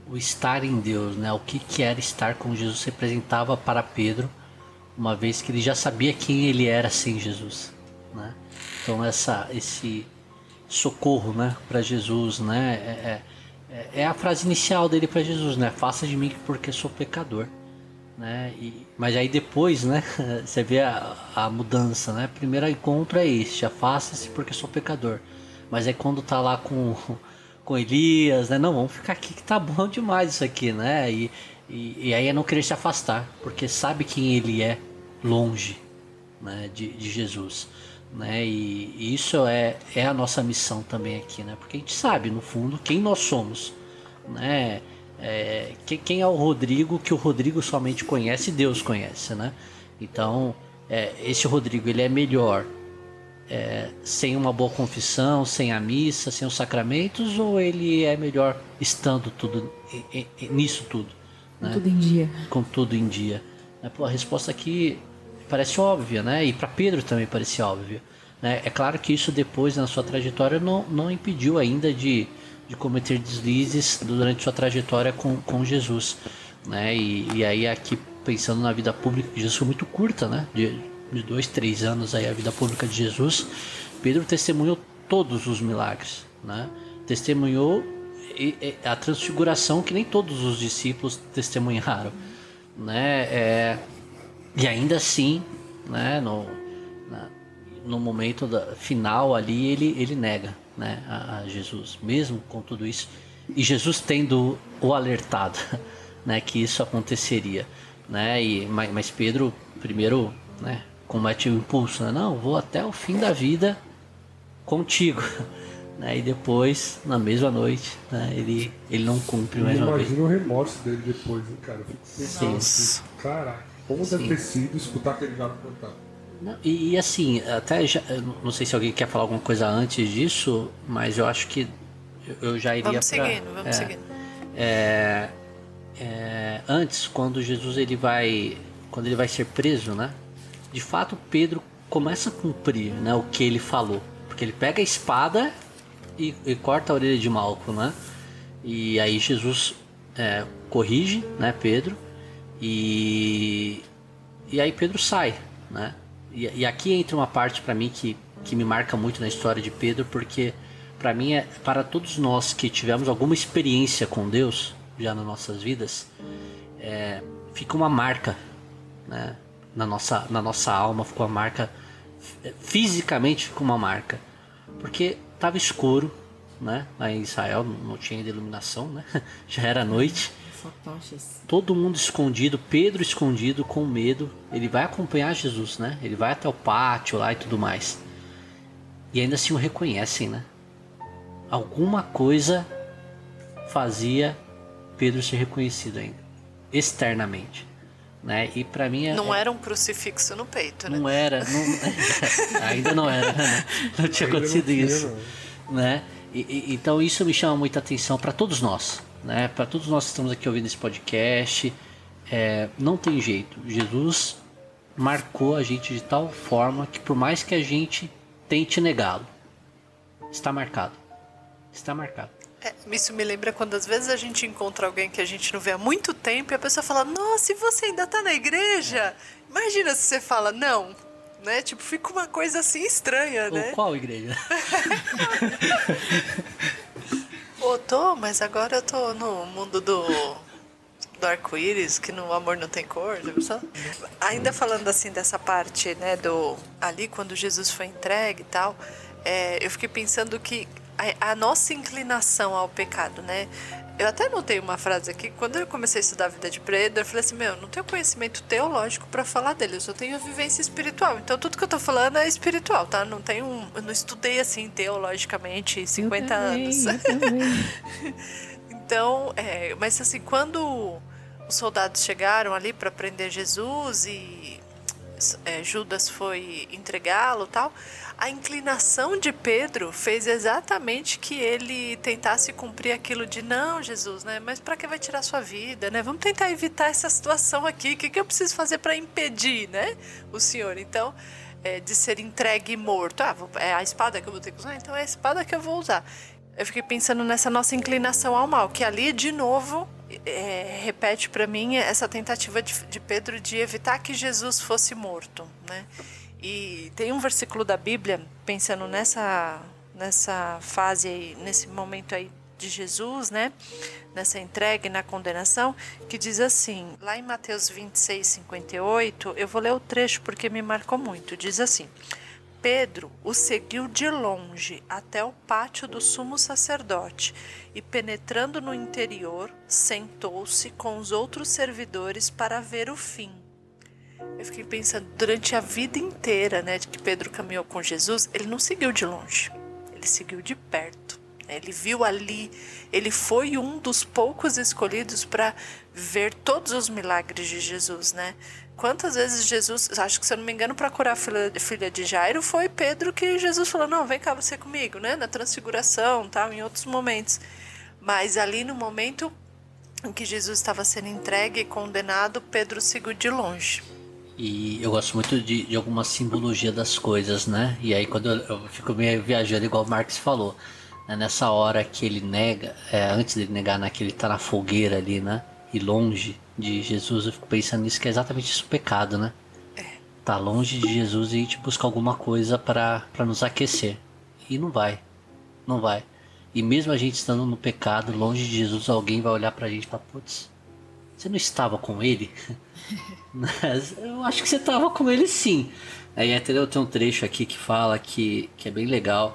G: o estar em Deus, né? O que, que era estar com Jesus representava para Pedro, uma vez que ele já sabia quem ele era sem Jesus, né? Então essa, esse socorro, né, para Jesus, né? É, é, é, a frase inicial dele para Jesus, né? Faça de mim porque sou pecador, né? E, mas aí depois, né? Você vê a, a mudança, né? Primeiro encontro é este, afasta-se porque sou pecador. Mas aí quando tá lá com com Elias, né? Não, vamos ficar aqui que tá bom demais isso aqui, né? E, e, e aí é não querer se afastar, porque sabe quem ele é longe, né? De, de Jesus, né? E, e isso é, é a nossa missão também aqui, né? Porque a gente sabe, no fundo, quem nós somos, né? É, quem é o Rodrigo que o Rodrigo somente conhece Deus conhece, né? Então, é, esse Rodrigo ele é melhor é, sem uma boa confissão, sem a missa, sem os sacramentos, ou ele é melhor estando tudo nisso tudo?
H: Né? Tudo em dia.
G: Com tudo em dia. Né? Pô, a resposta aqui parece óbvia, né? E para Pedro também parece óbvia. Né? É claro que isso depois na sua trajetória não, não impediu ainda de, de cometer deslizes durante sua trajetória com, com Jesus. né? E, e aí aqui pensando na vida pública de Jesus foi muito curta, né? De, de dois, três anos aí a vida pública de Jesus, Pedro testemunhou todos os milagres, né? Testemunhou a transfiguração que nem todos os discípulos testemunharam, né? É, e ainda assim, né? No, no momento da, final ali ele ele nega, né? A, a Jesus, mesmo com tudo isso e Jesus tendo o alertado, né? Que isso aconteceria, né? E mas, mas Pedro primeiro, né? Comete o impulso, né? Não, vou até o fim da vida contigo. Né? E depois, na mesma noite, né? ele, ele não cumpre mais uma vez.
E: Imagina o remorso dele depois, hein, cara? Eu fico pensando assim, caraca, como
G: Sim.
E: deve ter sido escutar aquele galo cantar.
G: Não, e, e assim, até já, não sei se alguém quer falar alguma coisa antes disso, mas eu acho que eu- eu já iria
F: Vamos
G: pra-
F: seguindo, vamos
G: é,
F: seguindo.
G: é, é, antes, quando Jesus ele vai, quando ele vai ser preso, né? De fato, Pedro começa a cumprir, né, o que ele falou, porque ele pega a espada e, e corta a orelha de Malco, né? E aí Jesus é, corrige, né, Pedro, e e aí Pedro sai, né? E, e aqui entra uma parte para mim que, que me marca muito na história de Pedro, porque para mim é para todos nós que tivemos alguma experiência com Deus já nas nossas vidas, é, fica uma marca, né? Na nossa na nossa alma ficou uma marca fisicamente ficou uma marca, porque tava escuro, né? Lá em Israel não tinha ainda iluminação, né? Já era noite
H: Só tochas.
G: todo mundo escondido, Pedro escondido com medo. Ele vai acompanhar Jesus, né? Ele vai até o pátio lá e tudo mais. E ainda assim o reconhecem, né? Alguma coisa fazia Pedro ser reconhecido ainda, externamente, né? E para mim é,
F: Não era um crucifixo no peito, né?
G: não era, não- ainda não era, né? não tinha
E: Ainda não
G: acontecido
E: tinha,
G: isso
E: não.
G: né? E, e- então isso me chama muita atenção para todos nós, né? Para todos nós que estamos aqui ouvindo esse podcast, é, não tem jeito. Jesus marcou a gente de tal forma que por mais que a gente tente negá-lo, está marcado, está marcado.
F: É, isso me lembra quando às vezes a gente encontra alguém que a gente não vê há muito tempo e a pessoa fala, nossa, e você ainda tá na igreja? Imagina se você fala, não, né? Tipo, fica uma coisa assim estranha,
G: Ou
F: né?
G: qual igreja?
F: Ô, tô, mas agora eu tô no mundo do, do arco-íris, que no amor não tem cor, pensou? Ainda falando assim dessa parte, né, do ali quando Jesus foi entregue e tal, é, eu fiquei pensando que a, a nossa inclinação ao pecado, né? Eu até notei uma frase aqui, quando eu comecei a estudar a vida de Pedro, eu falei assim, meu, eu não tenho conhecimento teológico para falar dele, eu só tenho vivência espiritual. Então tudo que eu tô falando é espiritual, tá? Não tenho, eu não estudei assim teologicamente 50
H: eu também,
F: anos. Então, é, mas assim, quando os soldados chegaram ali para prender Jesus e é, Judas foi entregá-lo, tal, a inclinação de Pedro fez exatamente que ele tentasse cumprir aquilo de não, Jesus, né? Mas para que vai tirar sua vida, né? Vamos tentar evitar essa situação aqui. O que, que eu preciso fazer para impedir, né? O senhor. Então, é, de ser entregue morto. Ah, é a espada que eu vou ter que usar, então é a espada que eu vou usar. Eu fiquei pensando nessa nossa inclinação ao mal, que ali, de novo, é, repete para mim essa tentativa de, de Pedro de evitar que Jesus fosse morto, né? E tem um versículo da Bíblia, pensando nessa, nessa fase aí, nesse momento aí de Jesus, né? Nessa entrega e na condenação, que diz assim, lá em Mateus 26, 58, eu vou ler o trecho porque me marcou muito. Diz assim: Pedro o seguiu de longe até o pátio do sumo sacerdote e, penetrando no interior, sentou-se com os outros servidores para ver o fim. Eu fiquei pensando, durante a vida inteira né, que Pedro caminhou com Jesus, ele não seguiu de longe, ele seguiu de perto. né? Ele viu ali, ele foi um dos poucos escolhidos para ver todos os milagres de Jesus, né? Quantas vezes Jesus, acho que se eu não me engano, para curar a filha, filha de Jairo, foi Pedro que Jesus falou: Não, vem cá você comigo, né? Na transfiguração, tal, em outros momentos. Mas ali no momento em que Jesus estava sendo entregue e condenado, Pedro seguiu de longe.
G: E eu gosto muito de, de alguma simbologia das coisas, né? E aí quando eu, eu fico meio viajando, igual o Marx falou, né? nessa hora que ele nega, é, antes dele negar, né? Que ele tá na fogueira ali, né? E longe, de Jesus, eu fico pensando nisso, que é exatamente isso o pecado, né? Tá longe de Jesus e a gente busca alguma coisa para nos aquecer. E não vai. Não vai. E mesmo a gente estando no pecado, longe de Jesus, alguém vai olhar pra gente e falar, putz, você não estava com ele? eu acho que você estava com ele sim. Aí até eu tenho um trecho aqui que fala que, que é bem legal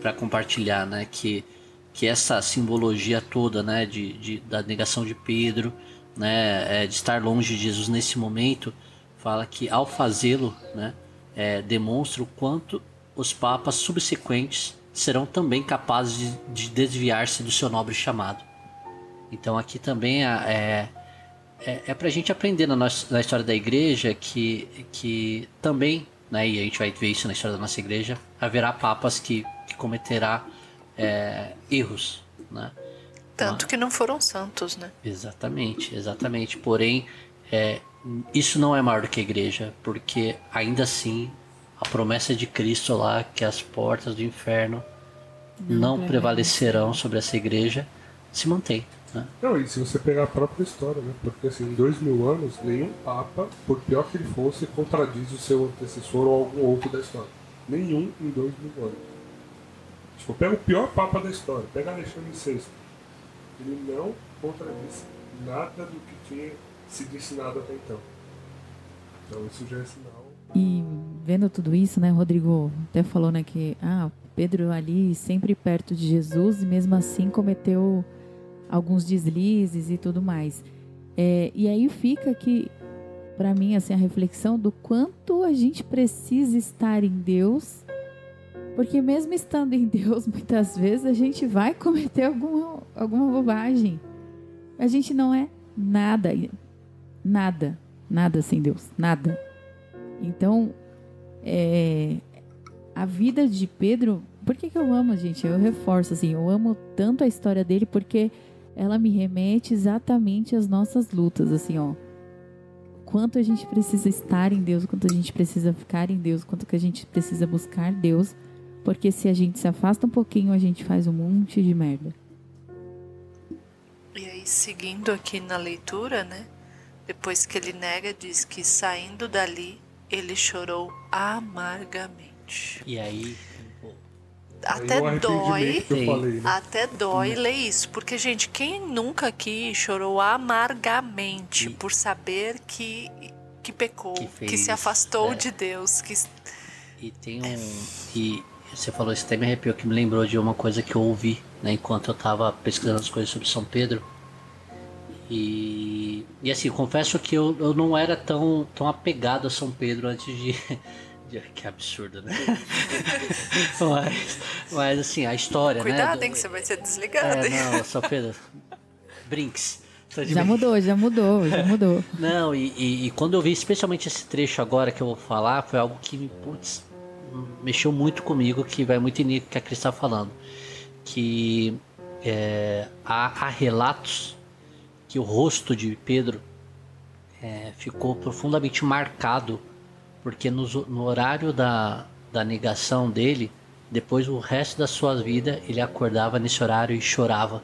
G: para compartilhar, né? Que, que essa simbologia toda, né? De, de, da negação de Pedro, né? É, de estar longe de Jesus nesse momento, fala que ao fazê-lo, né? É, demonstra o quanto os papas subsequentes serão também capazes de, de desviar-se do seu nobre chamado. Então aqui também é, é, é para a gente aprender na, nossa, na história da igreja que, que também, né, e a gente vai ver isso na história da nossa igreja, haverá papas que, que cometerá é, erros, né?
F: Tanto que não foram santos, né?
G: Exatamente, exatamente. Porém, é, isso não é maior do que a igreja, porque ainda assim a promessa de Cristo lá, que as portas do inferno não, não prevalecerão sobre essa igreja, se mantém. Né?
E: Não, e se você pegar a própria história, né? Porque assim, em dois mil anos, nenhum Papa, por pior que ele fosse, contradiz o seu antecessor ou algum outro da história. Nenhum em dois mil anos. Tipo, pega o pior Papa da história, pega Alexandre VI. Ele não contradiz nada do que tinha sido ensinado até então. Então isso já é sinal.
H: E vendo tudo isso, né, Rodrigo até falou, né, que ah, Pedro ali sempre perto de Jesus e mesmo assim cometeu alguns deslizes e tudo mais. É, e aí fica que, para mim, assim, a reflexão do quanto a gente precisa estar em Deus, porque mesmo estando em Deus, muitas vezes a gente vai cometer alguma, alguma bobagem. A gente não é nada, nada, nada sem Deus, nada. Então, é, a vida de Pedro, por que, que eu amo, gente? Eu reforço assim, eu amo tanto a história dele porque ela me remete exatamente às nossas lutas, assim, ó. Quanto a gente precisa estar em Deus, quanto a gente precisa ficar em Deus, quanto que a gente precisa buscar Deus, porque se a gente se afasta um pouquinho, a gente faz um monte de merda.
F: E aí, seguindo aqui na leitura, né? Depois que ele nega, diz que saindo dali, ele chorou amargamente.
G: E aí,
F: até dói, falei, né? até dói ler isso, porque gente, quem nunca aqui chorou amargamente e, por saber que que pecou, que, que se afastou é. de Deus, que
G: e tem um e você falou isso até me arrepiou que me lembrou de uma coisa que eu ouvi, né, enquanto eu estava pesquisando as coisas sobre São Pedro. E, e assim, confesso que eu, eu não era tão, tão apegado a São Pedro antes de, que absurdo, né? mas, mas assim, a história,
F: Cuidado,
G: né?
F: Cuidado, hein, que você vai ser desligado.
G: É, não, só Pedro. Brinks.
H: Já mudou, já mudou, já mudou.
G: Não, e, e, e, quando eu vi especialmente esse trecho agora que eu vou falar, foi algo que, putz, mexeu muito comigo, que vai muito em que a Cris está falando. Que é, há, há, relatos que o rosto de Pedro é, ficou profundamente marcado porque no, no horário da, da negação dele, depois o resto da sua vida ele acordava nesse horário e chorava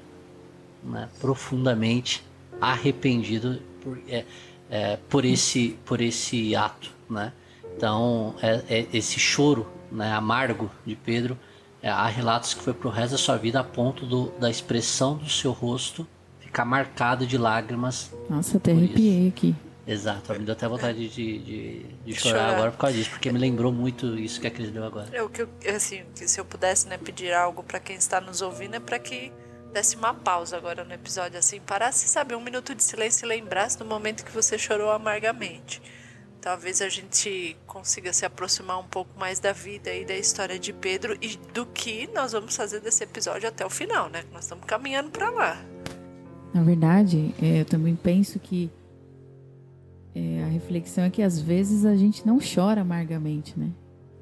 G: né, profundamente arrependido por, é, é, por, esse, por esse ato. Né? Então, é, é esse choro né, amargo de Pedro, é, há relatos que foi para o resto da sua vida a ponto do, da expressão do seu rosto ficar marcado de lágrimas.
H: Nossa, até arrepiei aqui.
G: Exato, me deu até vontade de, de, de chorar, chorar, agora por causa disso, porque me lembrou muito isso que a Cris deu agora.
F: É o que eu, assim, se eu pudesse né, pedir algo para quem está nos ouvindo é para que desse uma pausa agora no episódio, assim, parasse, sabe, um minuto de silêncio e lembrasse do momento que você chorou amargamente. Talvez a gente consiga se aproximar um pouco mais da vida e da história de Pedro e do que nós vamos fazer desse episódio até o final, né? Nós estamos caminhando para lá.
H: Na verdade, é, eu também penso que é, a reflexão é que às vezes a gente não chora amargamente, né?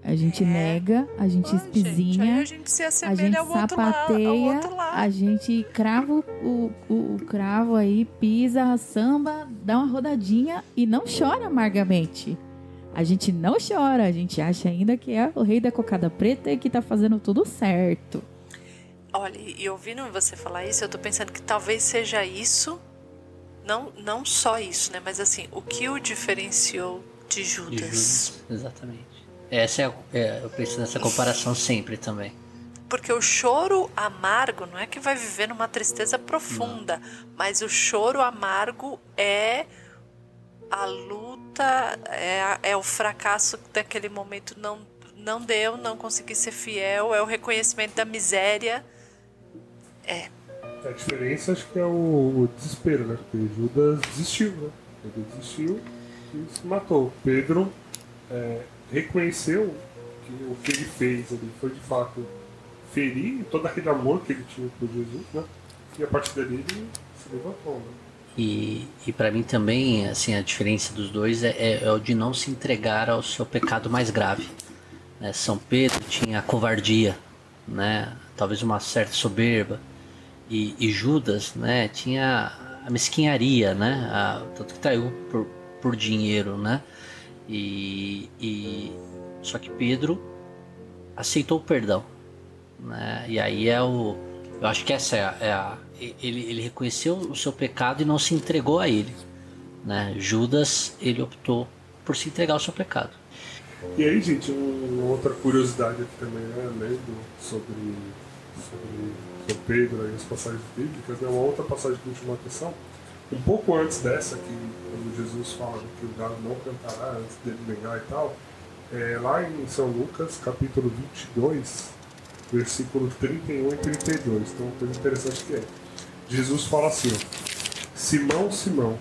H: A gente é. nega, a gente espizinha,
F: a gente, se a
H: gente sapateia, a gente crava o, o, o, cravo aí, pisa, samba, dá uma rodadinha e não chora amargamente. A gente não chora, a gente acha ainda que é o rei da cocada preta e que tá fazendo tudo certo.
F: Olha, e ouvindo você falar isso, eu tô pensando que talvez seja isso Não, não só isso, né? Mas assim, o que o diferenciou de Judas?
G: De Judas, exatamente. Essa é, a, é eu preciso dessa comparação sempre também.
F: Porque o choro amargo não é que vai viver numa tristeza profunda, não. mas o choro amargo é a luta, é, é o fracasso daquele momento não não deu, não consegui ser fiel, é o reconhecimento da miséria. É.
E: A diferença acho que é o, o desespero, né? Porque Judas desistiu, né? Ele desistiu e se matou. Pedro é, reconheceu que o que ele fez ali foi de fato ferir todo aquele amor que ele tinha por Jesus, né? E a partir dali ele se levantou, né?
G: E, e para mim também, assim, a diferença dos dois é, é, é, o de não se entregar ao seu pecado mais grave. Né? São Pedro tinha a covardia, né? talvez uma certa soberba, e, e Judas né? tinha a mesquinharia, né? A, tanto que traiu por, por dinheiro, né? E, e só que Pedro aceitou o perdão, né? E aí é o, eu acho que essa é a, é a ele, ele reconheceu o seu pecado e não se entregou a ele, né? Judas ele optou por se entregar ao seu pecado.
E: E aí, gente, uma outra curiosidade aqui também, né? Lendo sobre, sobre, sobre Pedro e as passagens bíblicas, né? uma outra passagem que me chamou a atenção, um pouco antes dessa, que Jesus fala que o galo não cantará antes dele negar e tal, é, lá em São Lucas, capítulo 22, versículo 31 e 32. Então, uma coisa interessante que é: Jesus fala assim, ó, Simão, Simão,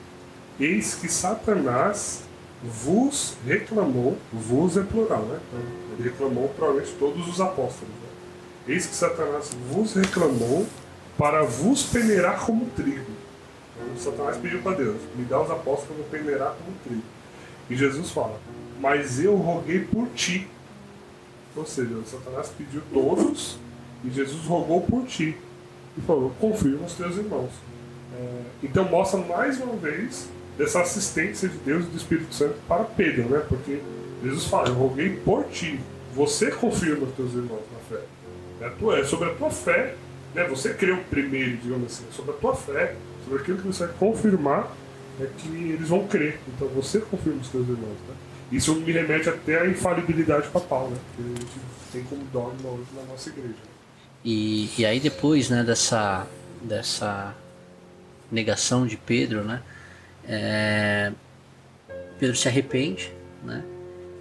E: eis que Satanás vos reclamou, vos é plural, né? Então, ele reclamou provavelmente todos os apóstolos. Né? Eis que Satanás vos reclamou para vos peneirar como trigo. Satanás pediu para Deus: me dá os apóstolos para eu peneirar como trigo. E Jesus fala: mas eu roguei por ti. Ou seja, Satanás pediu todos e Jesus rogou por ti. E falou: confirma os teus irmãos. É, então mostra mais uma vez dessa assistência de Deus e do Espírito Santo para Pedro, né? Porque Jesus fala: Eu roguei por ti, você confirma os teus irmãos na fé. É, tua, é sobre a tua fé, né? Você creu primeiro, digamos assim, é sobre a tua fé, sobre aquilo que você confirmar, é que eles vão crer. Então você confirma os teus irmãos, né? Isso me remete até à infalibilidade papal, né? Que a gente tem como dogma hoje na nossa igreja.
G: E, e aí depois, né, dessa, dessa negação de Pedro, né? É, Pedro se arrepende, né?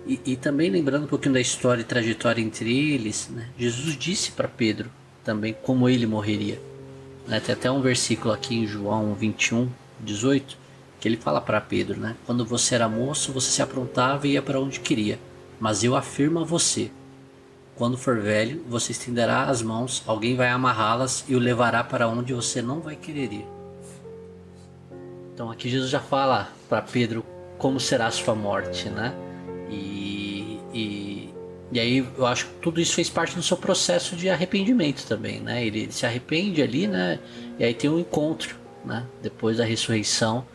G: E, e, também lembrando um pouquinho da história e trajetória entre eles, né? Jesus disse para Pedro também como ele morreria. Né? Tem até um versículo aqui em João 21, 18, que ele fala para Pedro, né? Quando você era moço, você se aprontava e ia para onde queria. Mas eu afirmo a você, quando for velho, você estenderá as mãos, alguém vai amarrá-las e o levará para onde você não vai querer ir. Então aqui Jesus já fala para Pedro como será a sua morte, né? E, e, e aí eu acho que tudo isso fez parte do seu processo de arrependimento também, né? Ele se arrepende ali, né? E aí tem um encontro, né? Depois da ressurreição,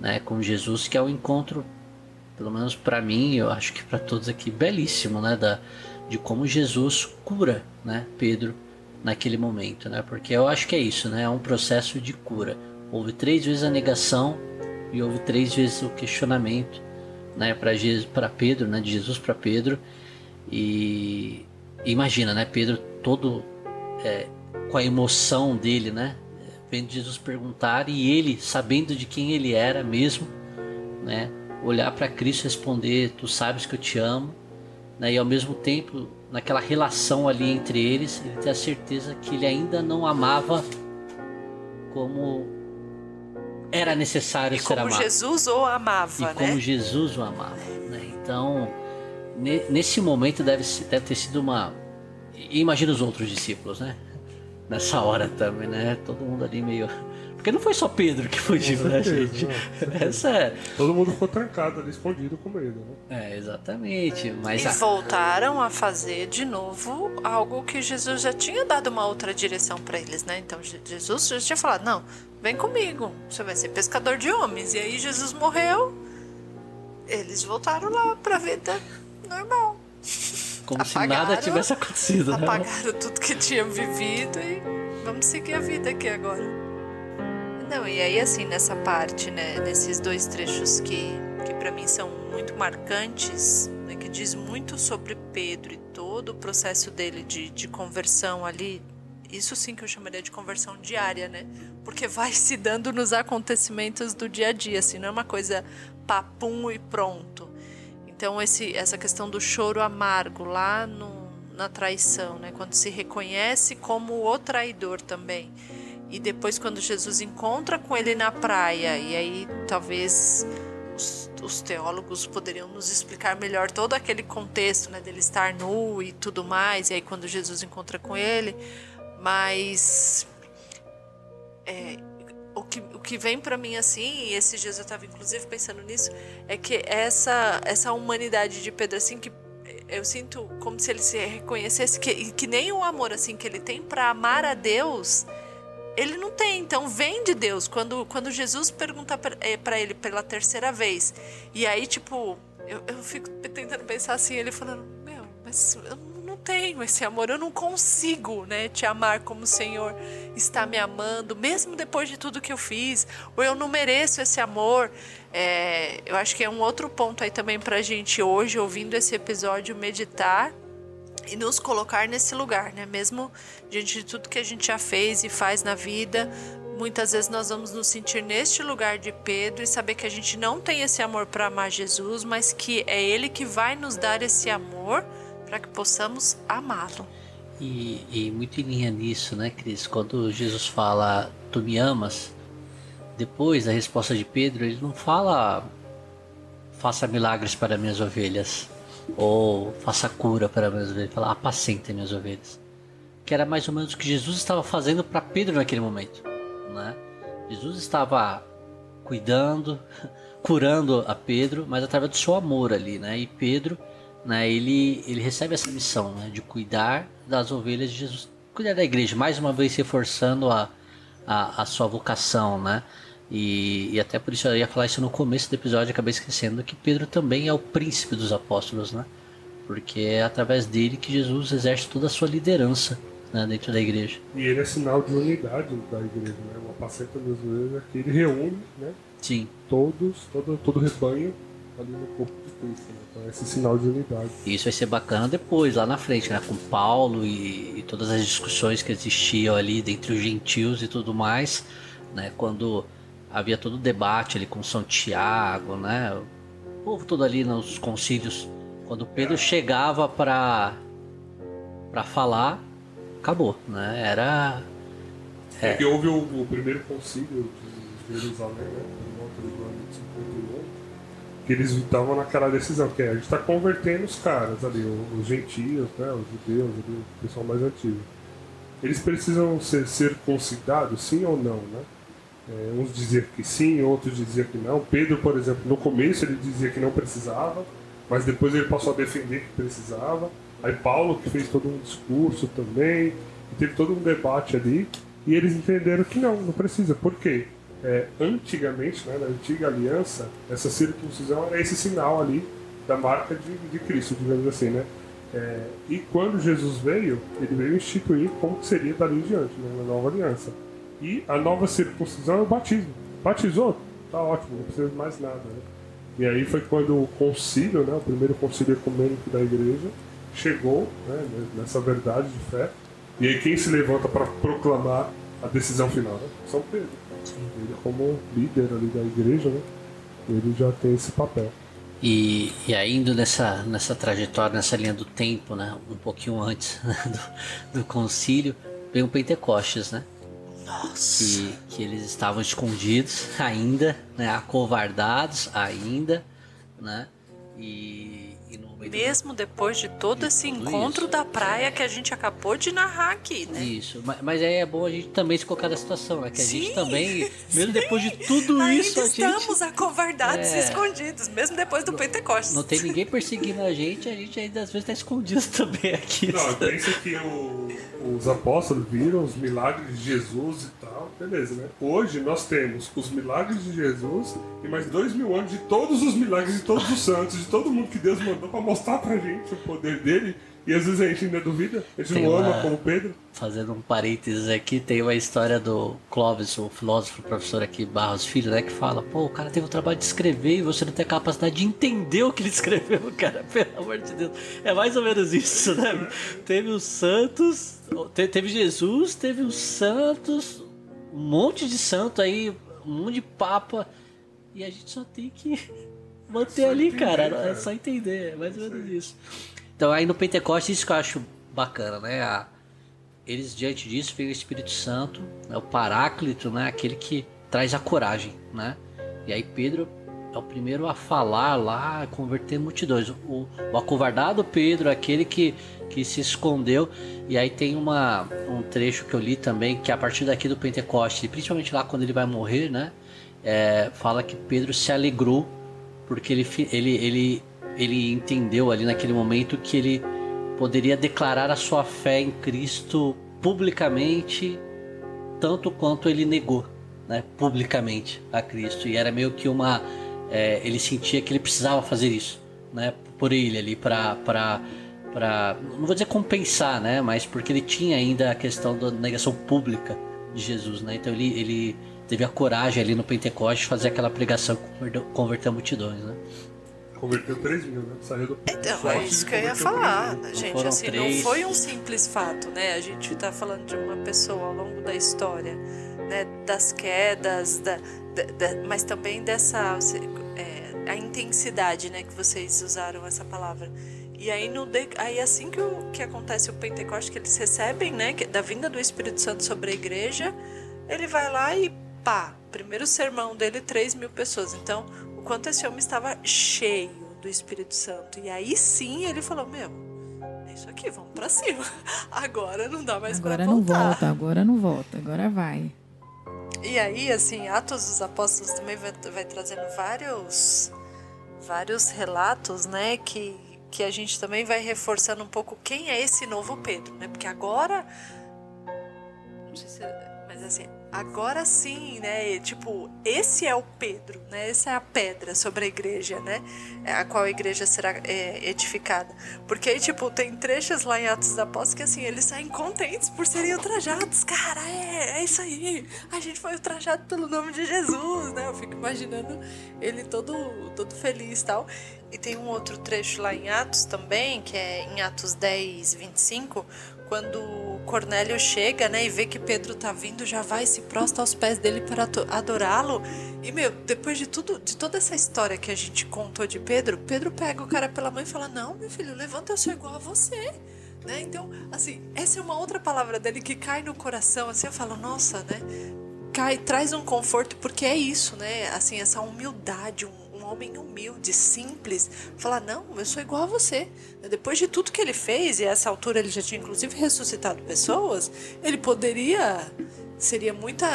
G: né? Com Jesus, que é o um encontro, pelo menos para mim, eu acho que para todos aqui, belíssimo, né? Da, de como Jesus cura, né? Pedro naquele momento, né? Porque eu acho que é isso, né? É um processo de cura Houve três vezes a negação e houve três vezes o questionamento, né, para Pedro, né, de Jesus para Pedro. E imagina, né, Pedro todo é, com a emoção dele, né, vendo Jesus perguntar e ele sabendo de quem ele era mesmo, né, olhar para Cristo e responder: "Tu sabes que eu te amo", né, e ao mesmo tempo naquela relação ali entre eles, ele ter a certeza que ele ainda não amava como era necessário
F: e
G: ser amado.
F: Como Jesus o amava,
G: e
F: né?
G: como Jesus o amava. Né? Então, nesse momento deve, deve ter sido uma. Imagina os outros discípulos, né? Nessa hora também, né? Todo mundo ali meio. Porque não foi só Pedro que fugiu, né, gente? Essa é...
E: Todo mundo ficou trancado ali, escondido com medo,
G: né? É, exatamente. Mas
F: e
G: a...
F: voltaram a fazer de novo algo que Jesus já tinha dado uma outra direção para eles, né? Então Jesus já tinha falado: não, vem comigo, você vai ser pescador de homens. E aí Jesus morreu, eles voltaram lá pra vida normal.
G: Como apagaram, se nada tivesse acontecido,
F: apagaram né? tudo que tinham vivido e vamos seguir a vida aqui agora. Não, e aí assim, nessa parte, né, nesses dois trechos que, que para mim são muito marcantes, né, que diz muito sobre Pedro e todo o processo dele de, de conversão ali, isso sim que eu chamaria de conversão diária, né? Porque vai se dando nos acontecimentos do dia a dia, assim, não é uma coisa papum e pronto. Então esse, essa questão do choro amargo lá no, na traição, né? Quando se reconhece como o traidor também. E depois quando Jesus encontra com ele na praia, e aí talvez os, os teólogos poderiam nos explicar melhor todo aquele contexto, né, dele estar nu e tudo mais, e aí quando Jesus encontra com ele, mas é, o, que, o que vem para mim assim, e esses dias eu estava inclusive pensando nisso, é que essa, essa humanidade de Pedro, assim, que eu sinto como se ele se reconhecesse que, que nem o amor assim que ele tem para amar a Deus ele não tem, então vem de Deus. Quando, quando Jesus pergunta para é, ele pela terceira vez, e aí, tipo, eu, eu fico tentando pensar assim, ele falando, meu, mas eu não tenho esse amor, eu não consigo, né, te amar como o Senhor está me amando, mesmo depois de tudo que eu fiz, ou eu não mereço esse amor. É, eu acho que é um outro ponto aí também pra gente hoje, ouvindo esse episódio, meditar e nos colocar nesse lugar, né? Mesmo diante de tudo que a gente já fez e faz na vida, muitas vezes nós vamos nos sentir neste lugar de Pedro e saber que a gente não tem esse amor para amar Jesus, mas que é Ele que vai nos dar esse amor para que possamos amá-lo.
G: E, e, muito em linha nisso, né, Cris? Quando Jesus fala, tu me amas, depois da resposta de Pedro, ele não fala, faça milagres para minhas ovelhas ou faça cura para minhas ovelhas, fala apacenta minhas ovelhas. Que era mais ou menos o que Jesus estava fazendo para Pedro naquele momento, né? Jesus estava cuidando, curando a Pedro, mas através do seu amor ali, né? E Pedro, né, ele, ele recebe essa missão, né, de cuidar das ovelhas de Jesus, cuidar da igreja, mais uma vez reforçando a, a, a sua vocação, né? E, e, até por isso eu ia falar isso no começo do episódio, acabei esquecendo que Pedro também é o príncipe dos apóstolos, né? Porque é através dele que Jesus exerce toda a sua liderança né, dentro da igreja.
E: E ele é sinal de unidade da igreja, né? Uma paceta das vezes que ele reúne, né?
G: Sim.
E: Todos, todo, todo o rebanho ali no corpo de Cristo, né? Então esse sinal de unidade.
G: Isso vai ser bacana depois, lá na frente, né? Com Paulo e, e todas as discussões que existiam ali dentre os gentios e tudo mais, né? Quando havia todo o debate ali com São Tiago, né? O povo todo ali nos concílios. Quando Pedro chegava para para falar, acabou, né? Era
E: é. Porque houve o, o, primeiro concílio de Jerusalém, né? Que eles estavam naquela decisão, que é, a gente está convertendo os caras ali, os, os gentios, né? Os judeus, ali, o pessoal mais antigo. Eles precisam ser circuncidados, sim ou não, né? É, uns diziam que sim, outros diziam que não. Pedro, por exemplo, no começo ele dizia que não precisava, mas depois ele passou a defender que precisava. Aí Paulo que fez todo um discurso também, teve todo um debate ali, e eles entenderam que não, não precisa. Por quê? É, antigamente, né, na antiga aliança, essa circuncisão era esse sinal ali da marca de, de Cristo, digamos assim, né? É, e quando Jesus veio, ele veio instituir como seria dali em diante, né, na nova aliança. E a nova circuncisão é o batismo. Batizou? Tá ótimo, não precisa de mais nada. Né? E aí foi quando o concílio, né, o primeiro concílio ecumênico da igreja, chegou né, nessa verdade de fé. E aí quem se levanta para proclamar a decisão final? Né? São Pedro. Ele como líder ali da igreja, né, ele já tem esse papel.
G: E, e aí indo nessa, nessa trajetória, nessa linha do tempo, né, um pouquinho antes né, do, do concílio, vem o Pentecostes, né?
F: Nossa.
G: Que, que eles estavam escondidos ainda, né? Acovardados ainda, né? E
F: mesmo depois de todo esse encontro isso. da praia que a gente acabou de narrar aqui, né?
G: Isso, mas, mas aí é bom a gente também se colocar na situação, né? Que a
F: sim,
G: gente também, mesmo sim. depois de tudo Ainda isso, a
F: gente... estamos acovardados é... e escondidos, mesmo depois do Pentecostes.
G: Não tem ninguém perseguindo a gente, a gente ainda às vezes está escondido também aqui.
E: Não, pensa que o, os apóstolos viram os milagres de Jesus e tal, beleza, né? Hoje nós temos os milagres de Jesus e mais dois mil anos de todos os milagres de todos os santos, de todo mundo que Deus mandou mandou pra mostrar pra gente o poder dele. E às vezes a gente ainda duvida, a gente
G: Tem
E: não ama
G: uma-
E: como Pedro.
G: Fazendo um parênteses aqui, tem uma história do Clóvis, o filósofo, professor aqui, Barros Filho, né? Que fala, pô, o cara teve o trabalho de escrever e você não tem a capacidade de entender o que ele escreveu, cara. Pelo amor de Deus. É mais ou menos isso, né? Teve os santos, te- teve Jesus, teve os santos, um monte de santo aí, um monte de papa. E a gente só tem que manter
E: Só
G: ali,
E: entender,
G: cara. É
E: cara.
G: só entender, é mais ou menos isso. Então aí no Pentecostes, isso que eu acho bacana, né? A- eles diante disso veio o Espírito Santo, né, o Paráclito, né, aquele que traz a coragem, né? E aí Pedro é o primeiro a falar lá, a converter multidões. O, o acovardado Pedro, aquele que, que se escondeu. E aí tem uma, um trecho que eu li também, que é a partir daqui do Pentecostes, principalmente lá quando ele vai morrer, né? é, fala que Pedro se alegrou porque ele, ele, ele, ele entendeu ali naquele momento que ele poderia declarar a sua fé em Cristo publicamente, tanto quanto ele negou, né, publicamente a Cristo. E era meio que uma, é, ele sentia que ele precisava fazer isso, né, por ele ali para para não vou dizer compensar, né, mas porque ele tinha ainda a questão da negação pública de Jesus, né? Então ele ele teve a coragem ali no Pentecostes de fazer aquela pregação que converteu- multidões, né?
E: Converteu 3 mil, né? Saiu do
F: Então, é isso que eu ia falar,
E: mil.
F: gente. Assim,
G: três.
F: não foi um simples fato, né? A gente tá falando de uma pessoa ao longo da história, né? Das quedas, da, da- da- mas também dessa é, a intensidade, né? Que vocês usaram essa palavra. E aí, no de- aí assim que, o, que acontece o Pentecoste, que eles recebem, né? da vinda do Espírito Santo sobre a igreja, ele vai lá e pá, primeiro sermão dele, 3 mil pessoas. Então, o quanto esse homem estava cheio do Espírito Santo. E aí sim ele falou: Meu, é isso aqui, vamos pra cima. Agora não dá mais
H: Agora
F: pra
H: não
F: voltar.
H: volta, agora não volta, agora vai.
F: E aí, assim, Atos dos Apóstolos também vai, vai trazendo vários, vários relatos, né? Que, que a gente também vai reforçando um pouco quem é esse novo Pedro, né? Porque agora. Não sei se. Mas assim, agora sim, né? Tipo, esse é o Pedro, né? Essa é a pedra sobre a igreja, né? É A qual a igreja será é, edificada. Porque aí, tipo, tem trechos lá em Atos dos Apóstolos que, assim, eles saem contentes por serem ultrajados. Cara, é, é isso aí. A gente foi ultrajado pelo nome de Jesus, né? Eu fico imaginando ele todo, todo feliz e tal. E tem um outro trecho lá em Atos também, que é em Atos 10, 25, quando Cornélio chega, né, e vê que Pedro tá vindo, já vai se prostra aos pés dele para ado- adorá-lo. E, meu, depois de tudo, de toda essa história que a gente contou de Pedro, Pedro pega o cara pela mão e fala: Não, meu filho, levanta, eu sou igual a você. Né? Então, assim, essa é uma outra palavra dele que cai no coração, assim, eu falo, nossa, né? Cai, traz um conforto, porque é isso, né? Assim, essa humildade, um, um homem humilde, simples, falar, não, eu sou igual a você. Depois de tudo que ele fez, e a essa altura ele já tinha inclusive ressuscitado pessoas, ele poderia. Seria muita.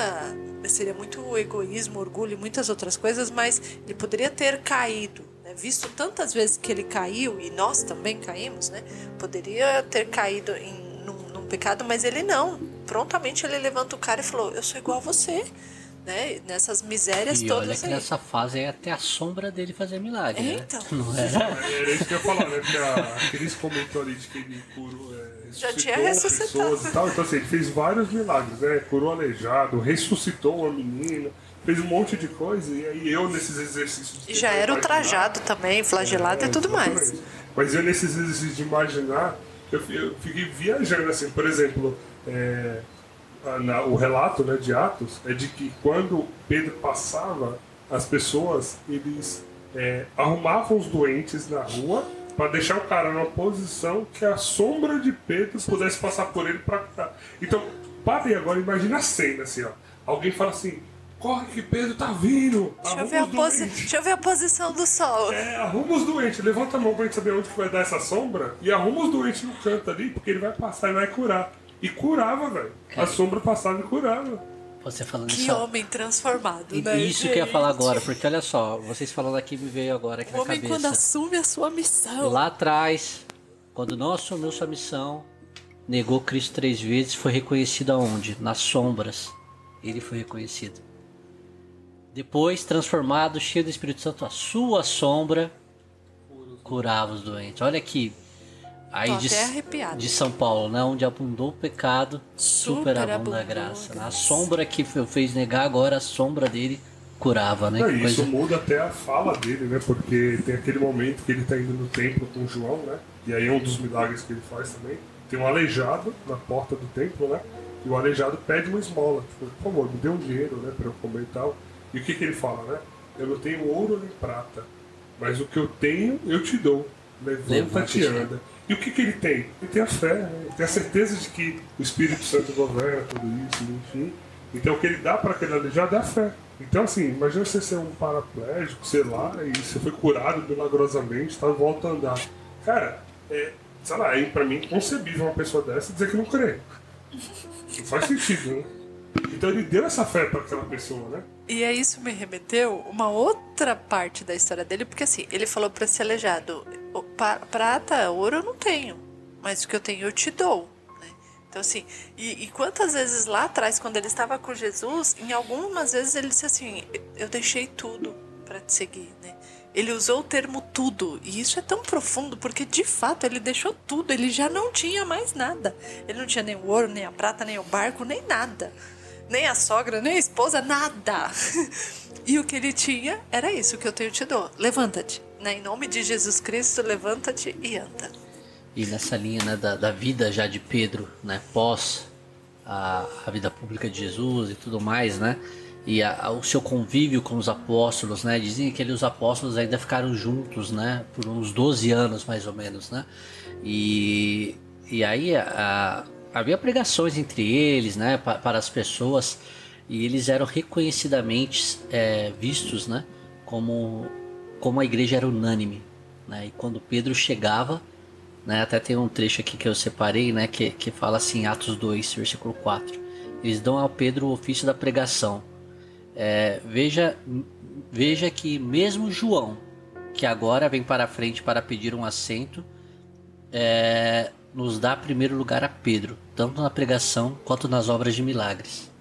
F: Seria muito egoísmo, orgulho e muitas outras coisas, mas ele poderia ter caído, né? Visto tantas vezes que ele caiu, e nós também caímos, né? Poderia ter caído em, num, num pecado, mas ele não. Prontamente ele levanta o cara e falou: Eu sou igual a você. Né? Nessas misérias
G: E olha
F: todas
G: que
F: aí.
G: nessa fase é até a sombra dele fazer milagre, né?
F: Então.
G: Não é?
E: Era isso que eu ia falar, né? Porque a, aqueles comentou ali de que ele curou, é,
F: Já
E: ressuscitou
F: tinha ressuscitado.
E: pessoas e tal. Então, assim, ele fez vários milagres, né? Curou aleijado, ressuscitou uma menina, fez um monte de coisa. E aí eu, nesses exercícios... de
F: E já era
E: imaginar-
F: ultrajado também, flagelado
E: É,
F: e tudo mais.
E: Mas eu, nesses exercícios de imaginar, eu, eu fiquei viajando, assim, por exemplo, é, na- o relato né, de Atos é de que quando Pedro passava, as pessoas, eles é, arrumavam os doentes na rua para deixar o cara numa posição que a sombra de Pedro pudesse passar por ele para curar. Então, parem agora, imagina a cena, assim, ó. Alguém fala assim, corre que Pedro tá vindo,
F: Deixa eu, ver a
E: os
F: posi...
E: doentes."
F: Deixa eu ver a posição do sol.
E: É, arruma os doentes, levanta a mão pra gente saber onde que vai dar essa sombra e arruma os doentes no canto ali, porque ele vai passar e vai curar. E curava, velho. A sombra passava e curava.
G: Você falando
F: Que
G: isso.
F: homem transformado,
G: E
F: né?
G: isso que eu ia falar
F: gente?
G: agora, porque olha só, vocês falando aqui me veio agora aqui
F: O
G: na
F: homem quando assume a sua missão.
G: Lá atrás, quando não assumiu sua missão, negou Cristo três vezes, foi reconhecido aonde? Nas sombras. Ele foi reconhecido. Depois, transformado, cheio do Espírito Santo, a sua sombra curava os doentes. Olha aqui, aí de, de São Paulo, né? Onde abundou o pecado, super, abunda a graça.
F: a
G: né? Sombra que fe- fez negar, agora a sombra dele curava, né?
E: Não, e isso
G: coisa-
E: muda até a fala dele, né? Porque tem aquele momento que ele tá indo no templo com João, né? E aí é um dos milagres que ele faz também. Tem um aleijado na porta do templo, né? E o aleijado pede uma esmola. Tipo, por favor, me dê um dinheiro, né? Pra eu comer e tal. E o que, que ele fala, né? Eu não tenho ouro nem prata, mas o que eu tenho, eu te dou. Levanta-te
G: Levanta-te,
E: e anda. E o que, que ele tem? Ele tem a fé, ele tem a certeza de que o Espírito Santo governa tudo isso, enfim. Então o que ele dá para aquele aleijado é a fé. Então, assim, imagina você ser um paraplégico, sei lá, e você foi curado milagrosamente, tá, volta a andar. Cara, é, sei lá, é pra mim inconcebível uma pessoa dessa dizer que não crê. Não faz sentido, né? Então ele deu essa fé para aquela pessoa, né?
F: E aí isso me remeteu uma outra parte da história dele, porque assim, ele falou pra esse aleijado, "O pa- prata, ouro eu não tenho, mas o que eu tenho eu te dou. né? Então assim, e, e quantas vezes lá atrás, quando ele estava com Jesus, em algumas vezes ele disse assim, eu deixei tudo pra te seguir, né? Ele usou o termo tudo, e isso é tão profundo, porque de fato ele deixou tudo, ele já não tinha mais nada. Ele não tinha nem o ouro, nem a prata, nem o barco, nem nada. Nem a sogra, nem a esposa, nada. E o que ele tinha era isso, o que eu tenho te dou. Levanta-te. Né? Em nome de Jesus Cristo, levanta-te e anda.
G: E nessa linha né, da, da vida já de Pedro, né, pós a, a vida pública de Jesus e tudo mais, né? E a- a- o seu convívio com os apóstolos, né? Dizem que ele, os apóstolos ainda ficaram juntos, né? Por uns 12 anos, mais ou menos, né? E, e aí havia pregações entre eles, né? pa- para as pessoas. E eles eram reconhecidamente é, vistos, né? Como, como a igreja era unânime, né? E quando Pedro chegava, né? Até tem um trecho aqui que eu separei, né? Que, que fala assim, Atos 2, versículo 4. Eles dão ao Pedro o ofício da pregação. É, veja, veja que mesmo João, que agora vem para a frente para pedir um assento, é, nos dá primeiro lugar a Pedro, tanto na pregação quanto nas obras de milagres.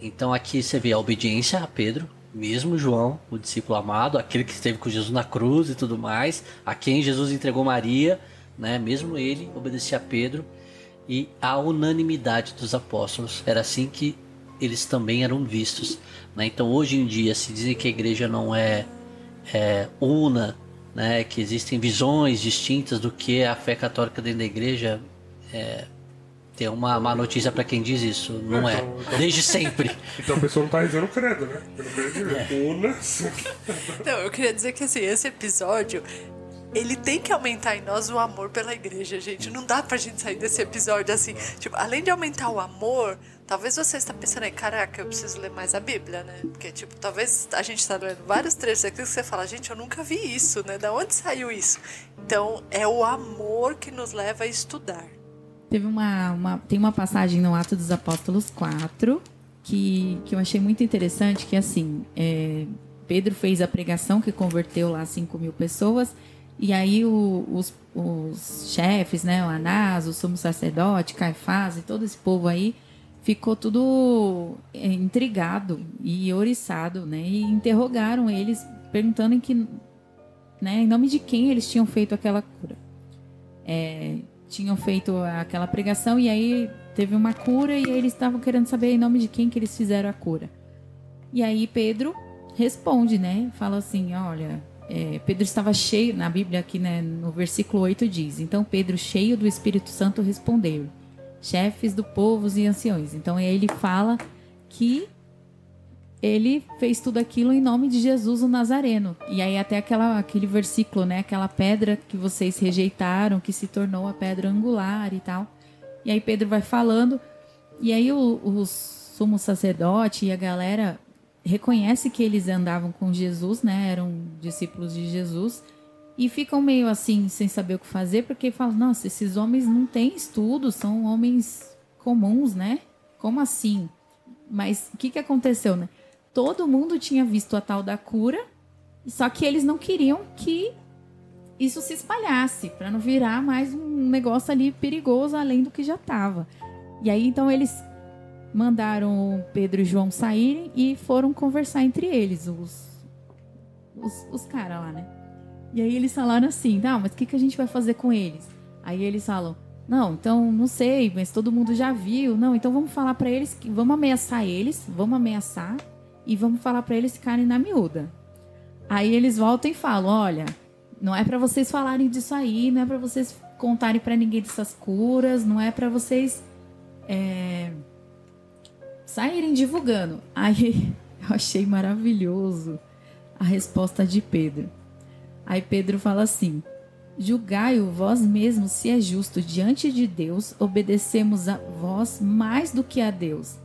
G: Então aqui você vê a obediência a Pedro, mesmo João, o discípulo amado, aquele que esteve com Jesus na cruz e tudo mais, a quem Jesus entregou Maria, né? Mesmo ele obedecia a Pedro e a unanimidade dos apóstolos. Era assim que eles também eram vistos. Né? Então hoje em dia se dizem que a igreja não é, é una, né? Que existem visões distintas do que a fé católica dentro da igreja. É, tem uma má notícia para quem diz isso, não é.
E: Então-
G: Desde sempre.
E: Então a pessoa não tá rezando credo, né? Pelo menos
G: É.
F: Não, eu queria dizer que assim, esse episódio. Ele tem que aumentar em nós o amor pela igreja, gente. Não dá pra gente sair desse episódio assim. Tipo, além de aumentar o amor, talvez você está pensando aí, caraca, eu preciso ler mais a Bíblia, né? Porque, tipo, talvez a gente está lendo vários trechos aqui que você fala, gente, eu nunca vi isso, né? Da onde saiu isso? Então, é o amor que nos leva a estudar.
H: Teve uma, uma- tem uma passagem no Atos dos Apóstolos 4 que, que eu achei muito interessante, que assim, é, Pedro fez a pregação que converteu lá 5 mil pessoas, e aí o- os, os chefes, né, o Anás, o sumo sacerdote, Caifás e todo esse povo aí, ficou tudo é, intrigado e oriçado, né, e interrogaram eles, perguntando em que, né, em nome de quem eles tinham feito aquela cura tinham feito aquela pregação e aí teve uma cura e eles estavam querendo saber em nome de quem que eles fizeram a cura. E aí Pedro responde, né? Fala assim, olha, é, Pedro estava cheio, na Bíblia aqui né, no versículo 8 diz, então Pedro cheio do Espírito Santo respondeu, chefes do povo e anciões. Então aí ele fala que ele fez tudo aquilo em nome de Jesus o Nazareno. E aí até aquela, aquele versículo, né? Aquela pedra que vocês rejeitaram, que se tornou a pedra angular e tal. E aí Pedro vai falando, e aí o, o sumo sacerdote e a galera reconhece que eles andavam com Jesus, né? Eram discípulos de Jesus. E ficam meio assim, sem saber o que fazer, porque falam, nossa, esses homens não têm estudo, são homens comuns, né? Como assim? Mas o que, que aconteceu, né? Todo mundo tinha visto a tal da cura, só que eles não queriam que isso se espalhasse, para não virar mais um negócio ali perigoso além do que já estava. E aí então eles mandaram Pedro e João saírem e foram conversar entre eles, os, os, os caras lá, né? E aí eles falaram assim, tá, mas o que, que a gente vai fazer com eles? Aí eles falam, não, então não sei, mas todo mundo já viu. Não, então vamos falar para eles que vamos ameaçar eles, vamos ameaçar e vamos falar para eles ficarem na miúda. Aí eles voltam e falam, olha, não é para vocês falarem disso aí, não é para vocês contarem para ninguém dessas curas, não é para vocês é, saírem divulgando. Aí eu achei maravilhoso a resposta de Pedro. Aí Pedro fala assim: Julgai-o vós mesmos se é justo diante de Deus, obedecemos a vós mais do que a Deus.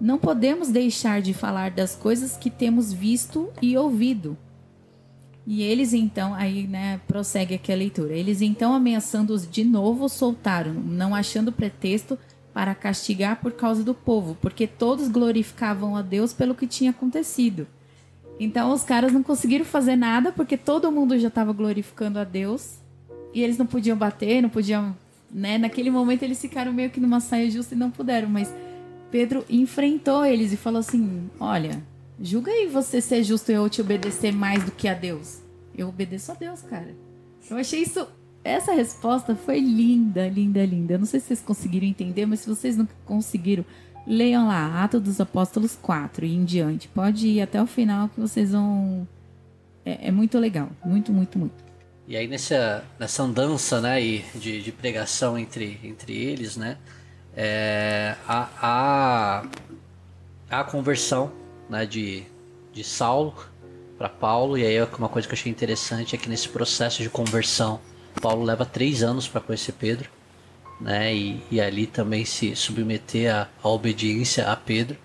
H: Não podemos deixar de falar das coisas que temos visto e ouvido. E eles então, aí né, prossegue aqui a leitura. Eles então, ameaçando-os de novo, soltaram, não achando pretexto para castigar por causa do povo, porque todos glorificavam a Deus pelo que tinha acontecido. Então os caras não conseguiram fazer nada porque todo mundo já estava glorificando a Deus e eles não podiam bater, não podiam, né? Naquele momento eles ficaram meio que numa saia justa e não puderam, mas Pedro enfrentou eles e falou assim: "Olha, julga aí você ser justo e eu te obedecer mais do que a Deus. Eu obedeço a Deus, cara." Eu achei isso essa resposta foi linda, linda, linda. Eu não sei se vocês conseguiram entender, mas se vocês não conseguiram, leiam lá, Atos dos Apóstolos 4 e em diante. Pode ir até o final que vocês vão. É, é muito legal. Muito, muito, muito.
G: E aí nessa, nessa andança né, de, de pregação entre, entre eles, né, é, a, a, a conversão né, de, de Saulo para Paulo, e aí uma coisa que eu achei interessante é que nesse processo de conversão, Paulo leva três anos para conhecer Pedro, né, e, e ali também se submeter à, obediência a Pedro,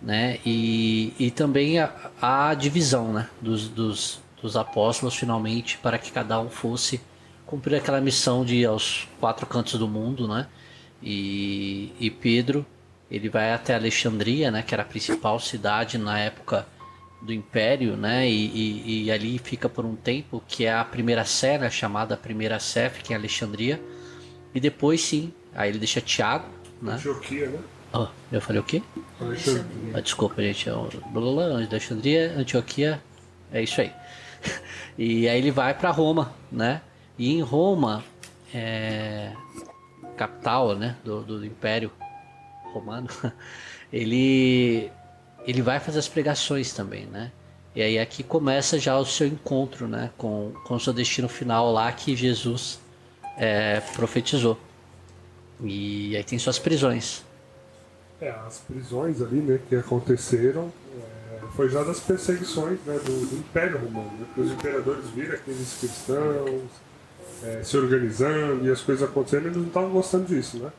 G: né, e, e também a, a divisão né, dos, dos, dos apóstolos finalmente para que cada um fosse cumprir aquela missão de ir aos quatro cantos do mundo, né? E, e Pedro ele vai até Alexandria, né? Que era a principal cidade na época do Império, né? E, e, e ali fica por um tempo, que é a primeira sé, né? chamada Primeira Sé, fica em Alexandria. E depois sim, aí ele deixa Tiago, né?
E: Antioquia, né?
G: Oh, eu falei o quê?
E: Alexandria.
G: Ah, desculpa, gente. É Alexandria, Antioquia, é isso aí. e aí ele vai para Roma, né? E em Roma, é, capital, né, do, do Império Romano, ele ele vai fazer as pregações também, né? E aí aqui começa já o seu encontro, né, com com o seu destino final lá que Jesus é, profetizou. E aí tem suas prisões.
E: É, as prisões ali, né, que aconteceram foi já das perseguições né, do, do, Império Romano, né, que os imperadores viram aqueles cristãos é, se organizando e as coisas acontecendo eles não estavam gostando disso, né?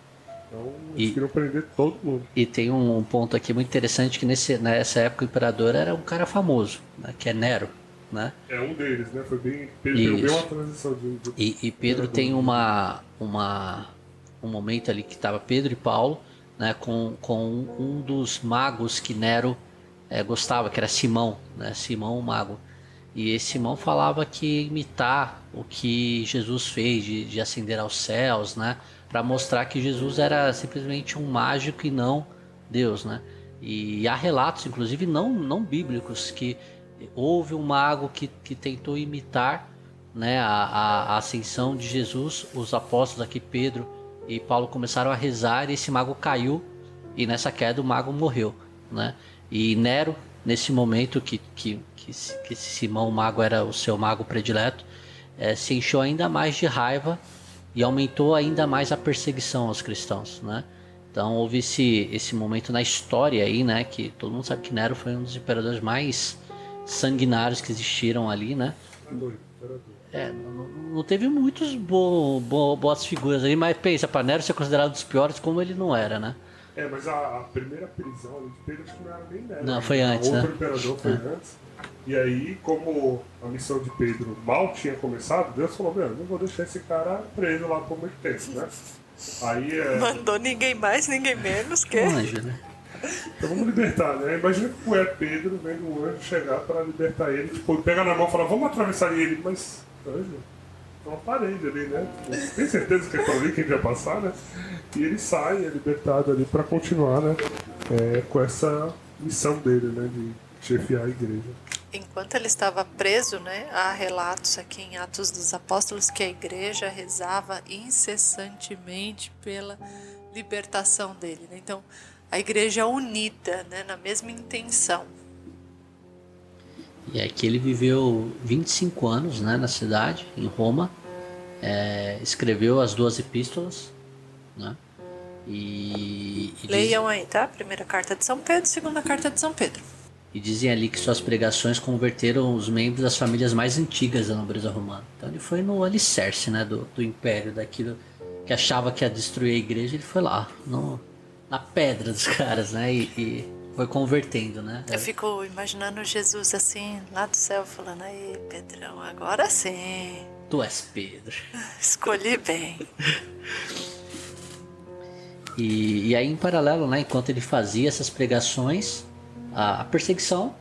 E: Então eles e, queriam prender todo mundo.
G: E tem um ponto aqui muito interessante que nesse, nessa época o imperador era um cara famoso, né, que é Nero. Né?
E: É um deles, né? Foi bem, bem uma transição de, de
G: e, e Pedro tem uma, uma um momento ali que estava Pedro e Paulo, né, com, com um dos magos que Nero é, gostava, que era Simão, né? Simão o Mago. E esse Simão falava que imitar o que Jesus fez de, de ascender aos céus, né? Para mostrar que Jesus era simplesmente um mágico e não Deus, né? E há relatos, inclusive não, não bíblicos, que houve um mago que, que tentou imitar né, a, a, ascensão de Jesus. Os apóstolos aqui, Pedro e Paulo, começaram a rezar e esse mago caiu. E nessa queda o mago morreu, né? E Nero, nesse momento que, que, que, que Simão Mago era o seu mago predileto, é, se encheu ainda mais de raiva e aumentou ainda mais a perseguição aos cristãos, né? Então houve esse, esse momento na história aí, né? Que todo mundo sabe que Nero foi um dos imperadores mais sanguinários que existiram ali, né? É, não, não teve muitos bo, bo, boas figuras ali, mas pensa, para Nero ser considerado um dos piores, como ele não era, né?
E: É, mas a, a primeira prisão ali de Pedro acho que não era nem dela.
G: Não, foi antes,
E: né?
G: O
E: outro imperador foi é. antes. E aí, como a missão de Pedro mal tinha começado, Deus falou, meu, não vou deixar esse cara preso lá por muito tempo, né? Aí é...
F: Mandou ninguém mais, ninguém menos, que...
G: Anjo, né?
E: Então vamos libertar, né? Imagina que é Pedro vendo um anjo chegar para libertar ele, tipo, pega na mão e fala, vamos atravessar ele, mas anjo, uma parede ali, né? Tem certeza que é por ali que a gente vai passar, né? E ele sai, é libertado ali para continuar, né? É, com essa missão dele, né? De chefiar a igreja.
F: enquanto ele estava preso, né, há relatos aqui em Atos dos Apóstolos que a igreja rezava incessantemente pela libertação dele. Né? Então, a igreja é unida, né, na mesma intenção.
G: E aqui ele viveu 25 anos né, na cidade, em Roma, é, escreveu as duas epístolas, né? E, e
F: Leiam diz... aí, tá? Primeira carta de São Pedro, segunda carta de São Pedro.
G: E dizem ali que suas pregações converteram os membros das famílias mais antigas da nobreza romana. Então ele foi no alicerce né, do, do império, daquilo que achava que ia destruir a igreja, ele foi lá, no, na pedra dos caras, né? E, e foi convertendo, né?
F: Eu fico imaginando Jesus assim, lá do céu, falando, aí, Pedrão, agora sim.
G: Tu és Pedro.
F: Escolhi bem.
G: e, e aí, em paralelo, né, enquanto ele fazia essas pregações, a, a perseguição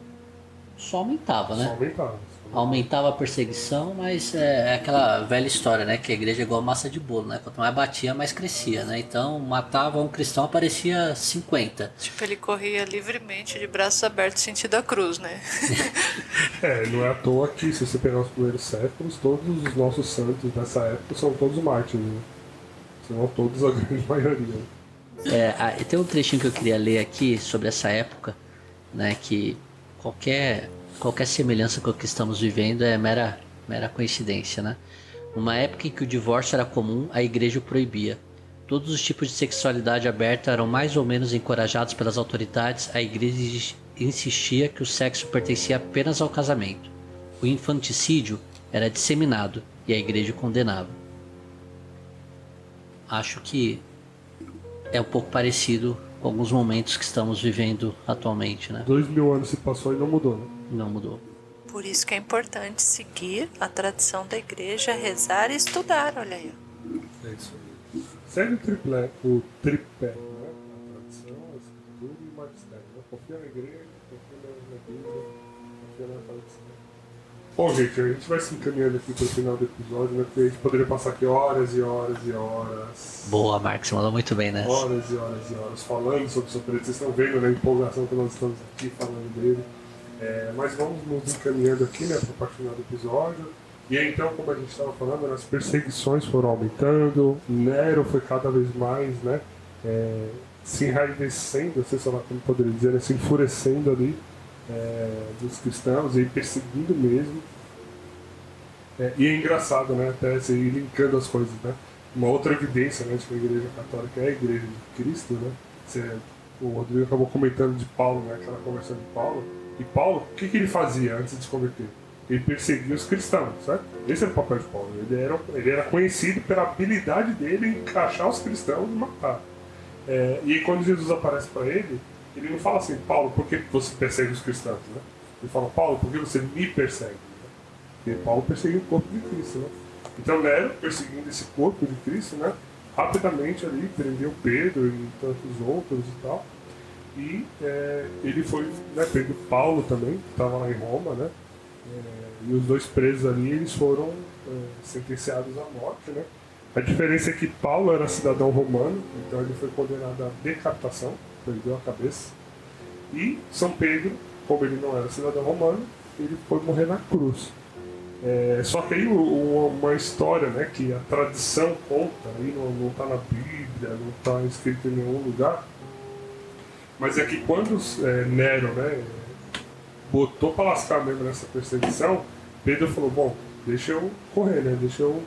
G: só aumentava, né?
E: Só aumentava.
G: Aumentava a perseguição, mas é, é, aquela velha história, né? Que a igreja é igual massa de bolo, né? Quanto mais batia, mais crescia, né? Então, matava um cristão, aparecia 50.
F: Tipo, ele corria livremente, de braços abertos, sentido a cruz, né?
E: é, não é à toa que, se você pegar os primeiros séculos, todos os nossos santos dessa época são todos mártires, né? Senão todos a grande maioria.
G: É, tem um trechinho que eu queria ler aqui sobre essa época, né? Que qualquer, qualquer semelhança com o que estamos vivendo é mera, mera coincidência, né? Numa época em que o divórcio era comum, a igreja o proibia. Todos os tipos de sexualidade aberta eram mais ou menos encorajados pelas autoridades, a igreja insistia que o sexo pertencia apenas ao casamento. O infanticídio era disseminado e a igreja condenava. Acho que é um pouco parecido com alguns momentos que estamos vivendo atualmente, né?
E: Dois mil anos se passou e não mudou, né?
G: Não mudou.
F: Por isso que é importante seguir a tradição da igreja, rezar e estudar, olha aí.
E: É isso aí. Segue o triplé, o tripé, né? A tradição, a escritura e o magistério. Né? Confia na igreja, confia na Bíblia, confia na tradição. Bom, gente, a gente vai se encaminhando aqui para o final do episódio, né? Porque a gente poderia passar aqui horas e horas e horas.
G: Boa, Marcos, mandou muito bem, né?
E: Horas e horas e horas falando sobre o seu preto. Vocês estão vendo né, a empolgação que nós estamos aqui falando dele. É, mas vamos nos encaminhando aqui, né, para o parte final do episódio. E aí, então, como a gente estava falando, as perseguições foram aumentando, Nero foi cada vez mais, né, é, se enraivecendo, sei lá como poderia dizer, né, se enfurecendo ali é, dos cristãos e perseguindo mesmo. É, e é engraçado, né? Até se ir linkando as coisas, né? Uma outra evidência né, que a Igreja Católica é a Igreja de Cristo, né? Você, o Rodrigo acabou comentando de Paulo, né? Aquela conversa de Paulo. E Paulo, o que, que ele fazia antes de se converter? Ele perseguia os cristãos, certo? Esse era o papel de Paulo. Ele era, ele era conhecido pela habilidade dele em encaixar os cristãos e matar. É, e quando Jesus aparece para ele, ele não fala assim, Paulo, por que você persegue os cristãos? Né? Ele fala, Paulo, por que você me persegue? Né? Porque Paulo perseguiu o corpo de Cristo. Né? Então Nero, perseguindo esse corpo de Cristo, né? rapidamente ali prendeu Pedro e tantos outros e tal. E é, ele foi, né, prendeu Paulo também, que estava lá em Roma, né? É, e os dois presos ali, eles foram é, sentenciados à morte, né? A diferença é que Paulo era cidadão romano, então ele foi condenado à decapitação, perdeu a cabeça. E São Pedro, como ele não era cidadão romano, ele foi morrer na cruz. É, só aí uma história né, que a tradição conta, aí não está na Bíblia, não está escrito em nenhum lugar, mas é que quando é, Nero né, botou para lascar mesmo nessa perseguição, Pedro falou, bom, deixa eu correr, né? Deixa eu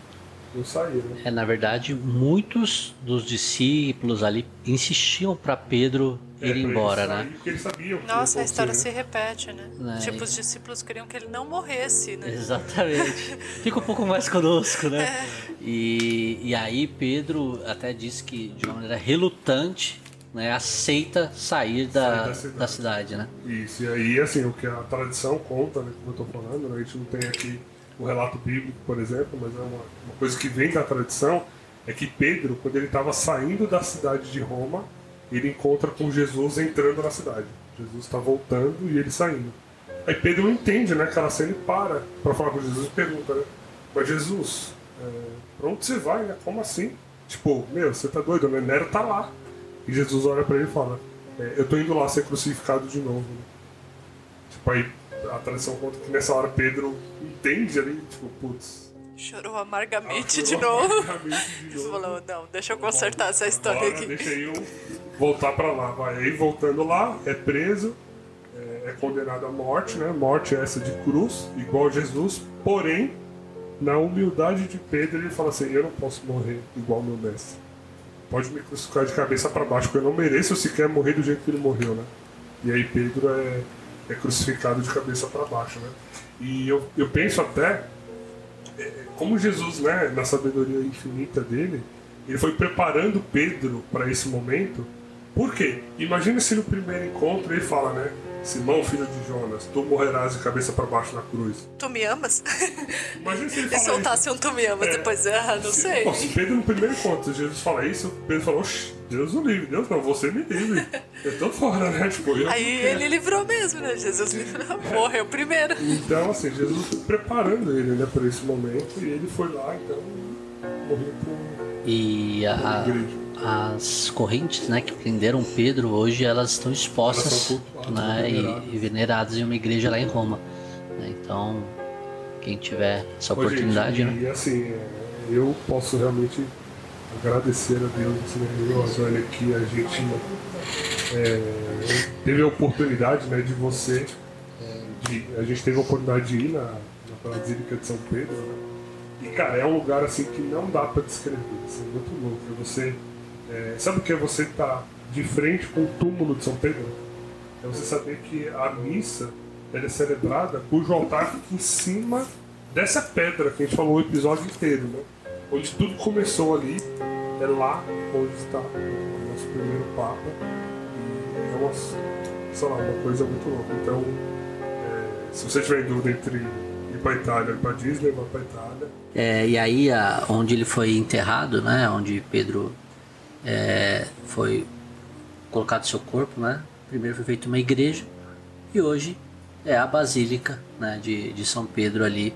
E: não saía, né?
G: É, na verdade, muitos dos discípulos ali insistiam para Pedro é, ir embora, né?
E: Porque eles sabiam
F: Nossa, a história né? se repete, né? É, tipo, os discípulos queriam que ele não morresse, né?
G: Exatamente. Fica um pouco mais conosco, né? É. E, e aí Pedro até disse que de uma maneira relutante né, aceita sair da, da cidade. da, cidade. né?
E: Isso, e aí, assim, o que a tradição conta, né, como eu tô falando, né, a gente não tem aqui o relato bíblico, por exemplo, mas é uma, uma coisa que vem da tradição, é que Pedro, quando ele estava saindo da cidade de Roma, ele encontra com Jesus entrando na cidade. Jesus está voltando e ele saindo. Aí Pedro entende, né? Aquela cena ele para para falar com Jesus e pergunta, né? Mas Jesus, é, pra onde você vai, né? Como assim? Tipo, meu, você tá doido, né? Nero tá lá. E Jesus olha para ele e fala, é, eu tô indo lá ser crucificado de novo. Né? Tipo, aí a tradição conta que nessa hora Pedro entende ali, tipo, putz.
F: Chorou amargamente
E: Ah,
F: de novo.
E: amargamente de novo.
F: Falou, não, deixa eu consertar essa história
E: Agora
F: aqui.
E: Deixa eu voltar pra lá. Vai aí voltando lá, é preso, é, é condenado à morte, né? Morte essa de cruz, igual Jesus. Porém, na humildade de Pedro, ele fala assim: Eu não posso morrer igual meu mestre. Pode me crucificar de cabeça para baixo, porque eu não mereço sequer morrer do jeito que ele morreu, né? E aí Pedro é, é crucificado de cabeça para baixo, né? E eu, eu penso até é, como Jesus, né, na sabedoria infinita dele, ele foi preparando Pedro para esse momento. Por quê? Imagina se no primeiro encontro ele fala, né? Simão, filho de Jonas, tu morrerás de cabeça para baixo na cruz.
F: Tu me amas?
E: Imagina se ele
F: E
E: fala
F: soltasse um tu me amas
E: É.
F: depois, ah, não
E: isso.
F: sei.
E: Pô, se Pedro no primeiro encontro, Jesus fala isso, Pedro falou, "Oxi, Deus o livre, Deus não, você me livre. Eu tô fora, né? Tipo, eu
F: Aí
E: não quero."
F: ele livrou mesmo, né? Jesus livrou, morreu primeiro.
E: Então, assim, Jesus foi preparando ele, né, para esse momento, e ele foi lá, então, morreu por
G: E a-
E: igreja.
G: As correntes né, que prenderam Pedro hoje elas estão expostas
E: Elas
G: né, e, e veneradas em uma igreja lá em Roma. né? Então, quem tiver essa
E: Ô,
G: oportunidade,
E: gente,
G: né?
E: E assim, eu posso realmente agradecer a Deus, né? Eu, a Zóia aqui, a gente é, teve a oportunidade né, de você, é, de, a gente teve a oportunidade de ir na, na Basílica de São Pedro, né? E cara, é um lugar assim que não dá pra descrever, assim, é muito louco. Você, é, sabe o que é você estar de frente com o túmulo de São Pedro? É você saber que a missa ela é celebrada cujo altar fica em cima dessa pedra que a gente falou o episódio inteiro, né? Onde tudo começou ali, é lá onde está o nosso primeiro Papa. E é uma, sei lá, uma coisa muito louca. Então, é, se você tiver em dúvida entre ir pra Itália ir pra Disney, vá pra Itália.
G: É, e aí, a- onde ele foi enterrado, né? Onde Pedro é, foi colocado seu corpo, né? Primeiro foi feita uma igreja e hoje é a Basílica né, de, de São Pedro ali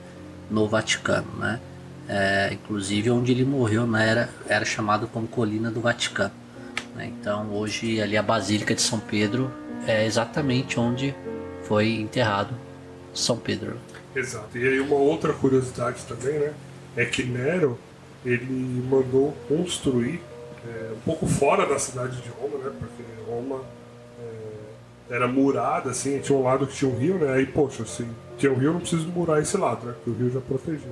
G: no Vaticano, né? É, inclusive onde ele morreu né, era, era chamado como Colina do Vaticano. né? Então hoje ali a Basílica de São Pedro é exatamente onde foi enterrado São Pedro.
E: Exato. E aí uma outra curiosidade também, né? É que Nero ele mandou construir é, um pouco fora da cidade de Roma, né? Porque Roma é, era murada, assim, tinha um lado que tinha um rio, né? Aí, poxa, assim, tinha um rio, não preciso murar esse lado, né? Porque o rio já protegia.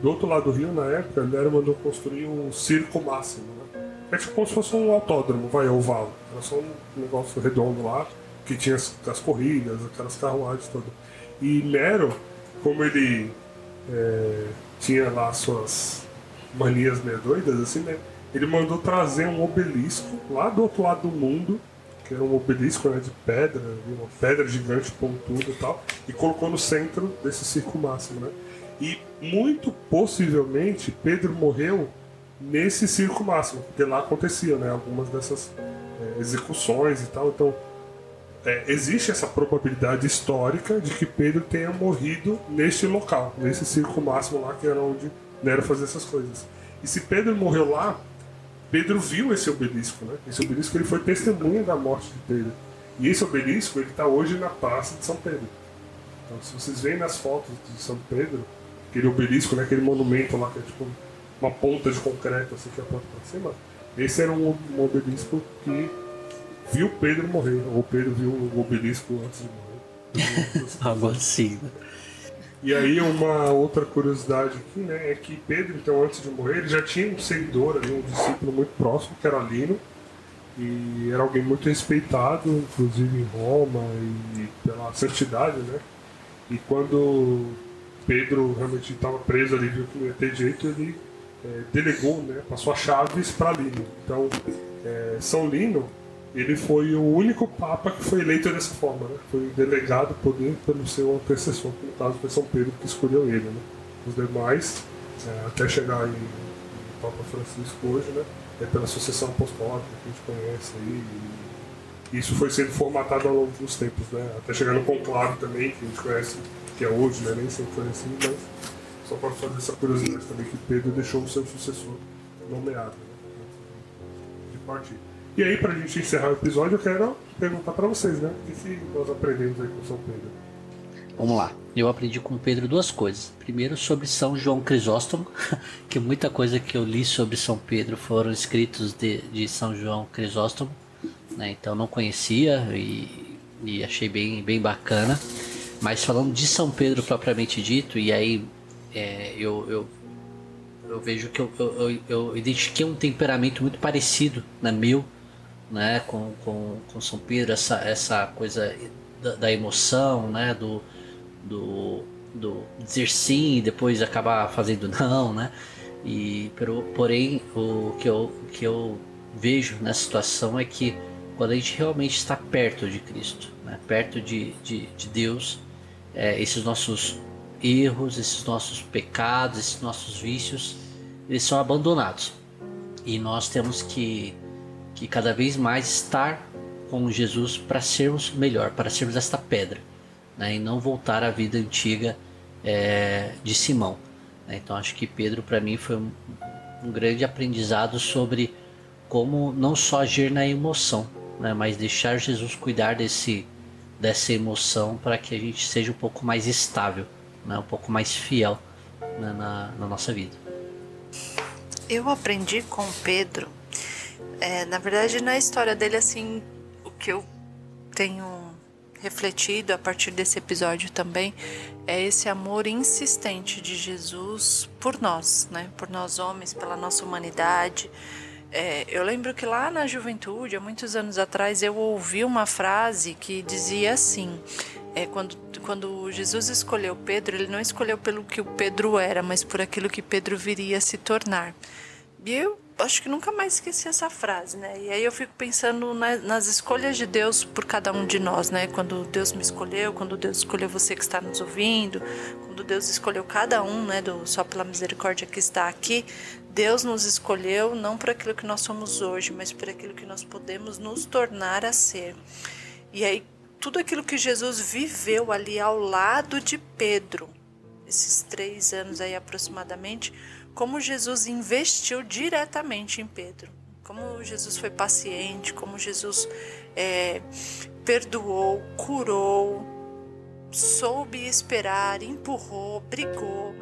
E: Do outro lado do rio, na época, Nero mandou construir um circo máximo, né? É tipo como se fosse um autódromo, vai, oval. Era só um negócio redondo lá, que tinha as, as corridas, aquelas carruagens todas. E Nero, como ele é, tinha lá suas manias meio doidas, assim, né? Ele mandou trazer um obelisco lá do outro lado do mundo, que era um obelisco né, de pedra, uma pedra gigante pontuda e tal, e colocou no centro desse circo máximo, né? E muito possivelmente Pedro morreu nesse circo máximo, porque lá acontecia, né? Algumas dessas é, execuções e tal, então é, existe essa probabilidade histórica de que Pedro tenha morrido neste local, nesse circo máximo lá que era onde Nero fazia essas coisas. E se Pedro morreu lá, Pedro viu esse obelisco, né? Esse obelisco ele foi testemunha da morte de Pedro. E esse obelisco ele está hoje na praça de São Pedro. Então, se vocês veem nas fotos de São Pedro, aquele obelisco, né, aquele monumento lá que é tipo uma ponta de concreto assim que aponta para cima, esse era um, obelisco que viu Pedro morrer, ou Pedro viu o obelisco antes de morrer.
G: Algo assim.
E: E aí uma outra curiosidade aqui, né, é que Pedro, então, antes de morrer, ele já tinha um seguidor ali, um discípulo muito próximo, que era Lino, e era alguém muito respeitado, inclusive em Roma, e pela santidade, né? E quando Pedro realmente estava preso ali, viu que não ia ter jeito, ele eh, delegou, né, passou as chaves para Lino. Então, eh, São Lino, ele foi o único papa que foi eleito dessa forma, né? Foi delegado poder pelo seu antecessor, que no caso foi São Pedro que escolheu ele, né? Os demais, eh, até chegar em, em Papa Francisco hoje, né? É pela sucessão apostólica que a gente conhece aí. E isso foi sendo formatado ao longo dos tempos, né? Até chegar no conclave também, que a gente conhece, que é hoje, né? Nem sempre foi assim, mas só para fazer essa curiosidade também que Pedro deixou o seu sucessor nomeado, né? De partir. E aí, pra gente encerrar o episódio, eu quero perguntar pra vocês, né? O que, que nós aprendemos aí com São Pedro?
G: Vamos lá. Eu aprendi com Pedro duas coisas. Primeiro, sobre São João Crisóstomo, que muita coisa que eu li sobre São Pedro foram escritos de, de São João Crisóstomo. Né? Então, não conhecia e, e achei bem, bem bacana. Mas falando de São Pedro propriamente dito, e aí é, eu, eu, eu, vejo que eu, eu, eu, identifiquei um temperamento muito parecido na né, meu, né, com, com, com São Pedro, essa, essa coisa da, da emoção, né, do, do, do dizer sim e depois acabar fazendo não, né, e porém o que eu, o que eu vejo nessa situação é que quando a gente realmente está perto de Cristo, né, perto de, de, de Deus, é, esses nossos erros, esses nossos pecados, esses nossos vícios, eles são abandonados. E nós temos que, que cada vez mais estar com Jesus para sermos melhor, para sermos esta pedra, né? e não voltar à vida antiga é, de Simão. Né? Então acho que Pedro para mim foi um, um, grande aprendizado sobre como não só agir na emoção, né? mas deixar Jesus cuidar desse dessa emoção para que a gente seja um pouco mais estável, né? um pouco mais fiel né? na, na nossa vida.
F: Eu aprendi com Pedro, é, na verdade, na história dele, assim, o que eu tenho refletido a partir desse episódio também é esse amor insistente de Jesus por nós, né? Por nós homens, pela nossa humanidade, é, eu lembro que lá na juventude, há muitos anos atrás, eu ouvi uma frase que dizia assim: é, quando, quando Jesus escolheu Pedro, ele não escolheu pelo que o Pedro era, mas por aquilo que Pedro viria a se tornar. E eu acho que nunca mais esqueci essa frase, né? E aí eu fico pensando na, nas escolhas de Deus por cada um de nós, né? Quando Deus me escolheu, quando Deus escolheu você que está nos ouvindo, quando Deus escolheu cada um, né? Do só pela misericórdia que está aqui, Deus nos escolheu não por aquilo que nós somos hoje, mas por aquilo que nós podemos nos tornar a ser. E aí, tudo aquilo que Jesus viveu ali ao lado de Pedro, esses três anos aí aproximadamente, como Jesus investiu diretamente em Pedro. Como Jesus foi paciente, como Jesus é, perdoou, curou, soube esperar, empurrou, brigou.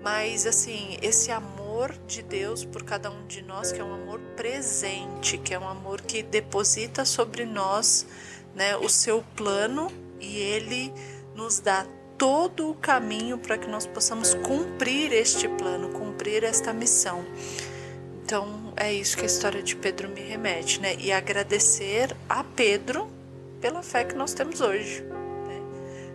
F: Mas assim, esse amor de Deus por cada um de nós, que é um amor presente, que é um amor que deposita sobre nós né, o seu plano e ele nos dá todo o caminho para que nós possamos cumprir este plano, cumprir esta missão. Então é isso que a história de Pedro me remete, né? E agradecer a Pedro pela fé que nós temos hoje.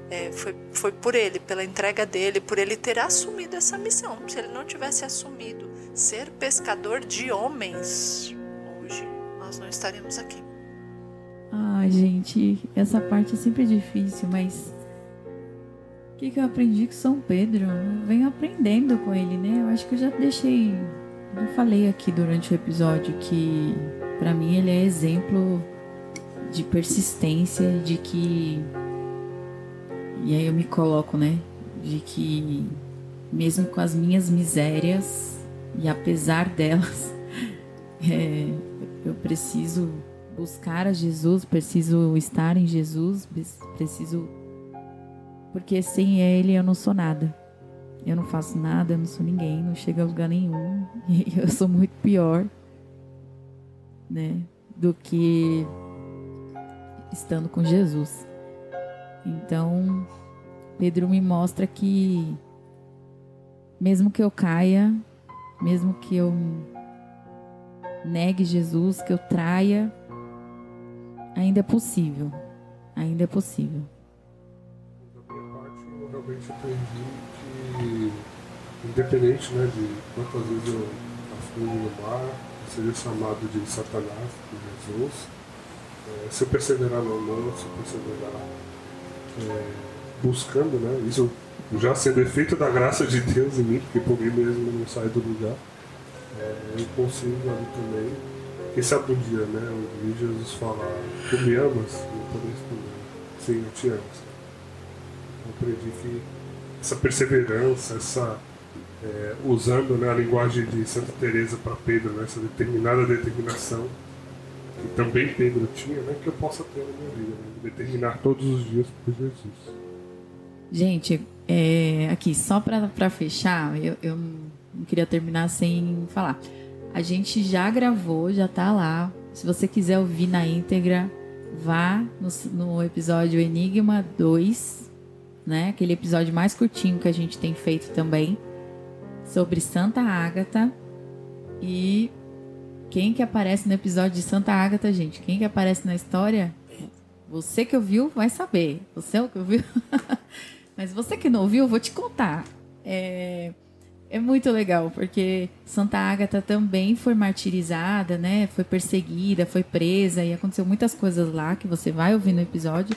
F: É, foi, foi por ele, pela entrega dele, por ele ter assumido essa missão. Se ele não tivesse assumido ser pescador de homens, hoje nós não estaríamos aqui.
H: Ah, gente, essa parte é sempre difícil, mas que, que eu aprendi com São Pedro? Eu venho aprendendo com ele, né? Eu acho que eu já deixei. Eu falei aqui durante o episódio que, para mim, ele é exemplo de persistência, de que e aí eu me coloco, né, de que mesmo com as minhas misérias e apesar delas, é, eu preciso buscar a Jesus, preciso estar em Jesus, preciso porque sem ele eu não sou nada. Eu não faço nada, eu não sou ninguém, não chego a lugar nenhum. E eu sou muito pior, né, do que estando com Jesus. Então, Pedro me mostra que, mesmo que eu caia, mesmo que eu negue Jesus, que eu traia, ainda é possível. Ainda é possível.
E: Realmente aprendi que, independente né, de quantas vezes eu afundo no mar, seja chamado de Satanás, de Jesus, é, se eu perseverar no amor, se eu perseverar é, buscando, né? Isso já sendo efeito da graça de Deus em mim, porque por mim mesmo não sai do lugar. É, eu consigo ali também. Quem sabe um dia, né? Eu vi Jesus falar, tu me amas? Eu poder responder, sim, eu te amo. Eu aprendi que essa perseverança, essa é, usando né, a linguagem de Santa Teresa para Pedro, né, essa determinada determinação que também Pedro tinha, né, que eu possa ter na minha vida, né, determinar todos os dias por Jesus.
H: Gente, é, aqui, só para fechar, eu, eu não queria terminar sem falar. A gente já gravou, já tá lá. Se você quiser ouvir na íntegra, vá no, no episódio Enigma 2, né? Aquele episódio mais curtinho que a gente tem feito também sobre Santa Ágata. E quem que aparece no episódio de Santa Ágata, gente? Quem que aparece na história? Você que ouviu vai saber. Você é o que ouviu. Mas você que não ouviu, eu vou te contar. É, é muito legal, porque Santa Ágata também foi martirizada, né? Foi perseguida, foi presa e aconteceu muitas coisas lá que você vai ouvir no episódio.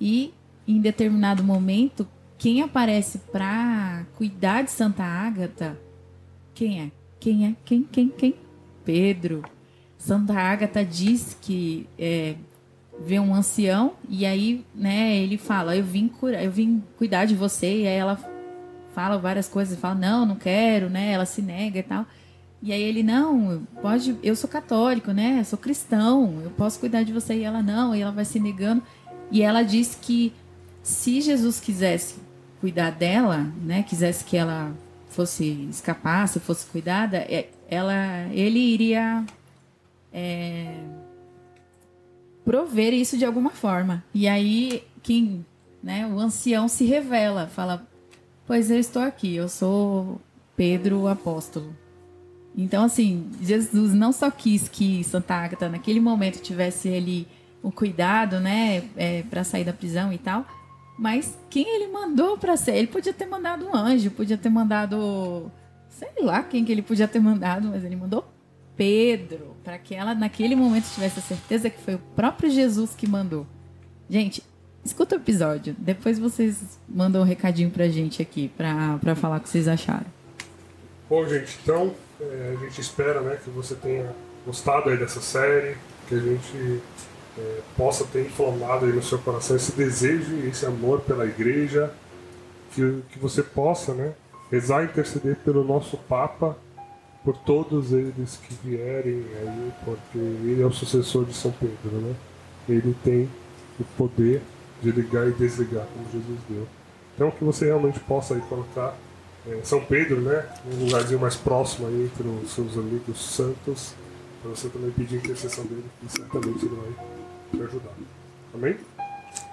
H: E em determinado momento, quem aparece para cuidar de Santa Ágata, quem é? Quem é? Quem? Quem? Quem? Pedro. Santa Ágata diz que é, vê um ancião e aí, né, ele fala: "Eu vim curar, eu vim cuidar de você". E aí ela fala várias coisas, fala, não, não quero, né? Ela se nega e tal. E aí ele, não, pode, eu sou católico, né? Eu sou cristão, eu posso cuidar de você. E ela, não, e ela vai se negando. E ela diz que se Jesus quisesse cuidar dela, né? Quisesse que ela fosse escapar, se fosse cuidada, é, ela, ele iria é, prover isso de alguma forma. E aí, quem, né? O ancião se revela, fala, Pois eu estou aqui, eu sou Pedro o apóstolo. Então, assim, Jesus não só quis que Santa Ágata naquele momento tivesse ele o cuidado, né, é, para sair da prisão e tal, mas quem ele mandou para ser? Ele podia ter mandado um anjo, podia ter mandado, sei lá quem que ele podia ter mandado, mas ele mandou Pedro, para que ela naquele momento tivesse a certeza que foi o próprio Jesus que mandou. Gente, Escuta o episódio. Depois vocês mandam um recadinho pra gente aqui, pra, pra falar o que vocês acharam.
E: Bom, gente, então é, a gente espera né, que você tenha gostado aí dessa série, que a gente é, possa ter inflamado aí no seu coração esse desejo e esse amor pela igreja, que, que você possa né, rezar e interceder pelo nosso Papa, por todos eles que vierem aí, porque ele é o sucessor de São Pedro, né? Ele tem o poder de ligar e desligar, como Jesus deu. Então que você realmente possa aí colocar é, São Pedro, né, um lugarzinho mais próximo aí entre os seus amigos santos, para você também pedir a intercessão dele, que certamente ele vai te ajudar. Amém?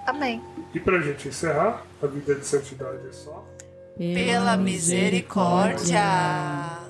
F: Amém.
E: E para a gente encerrar, a vida de santidade é só
F: pela misericórdia.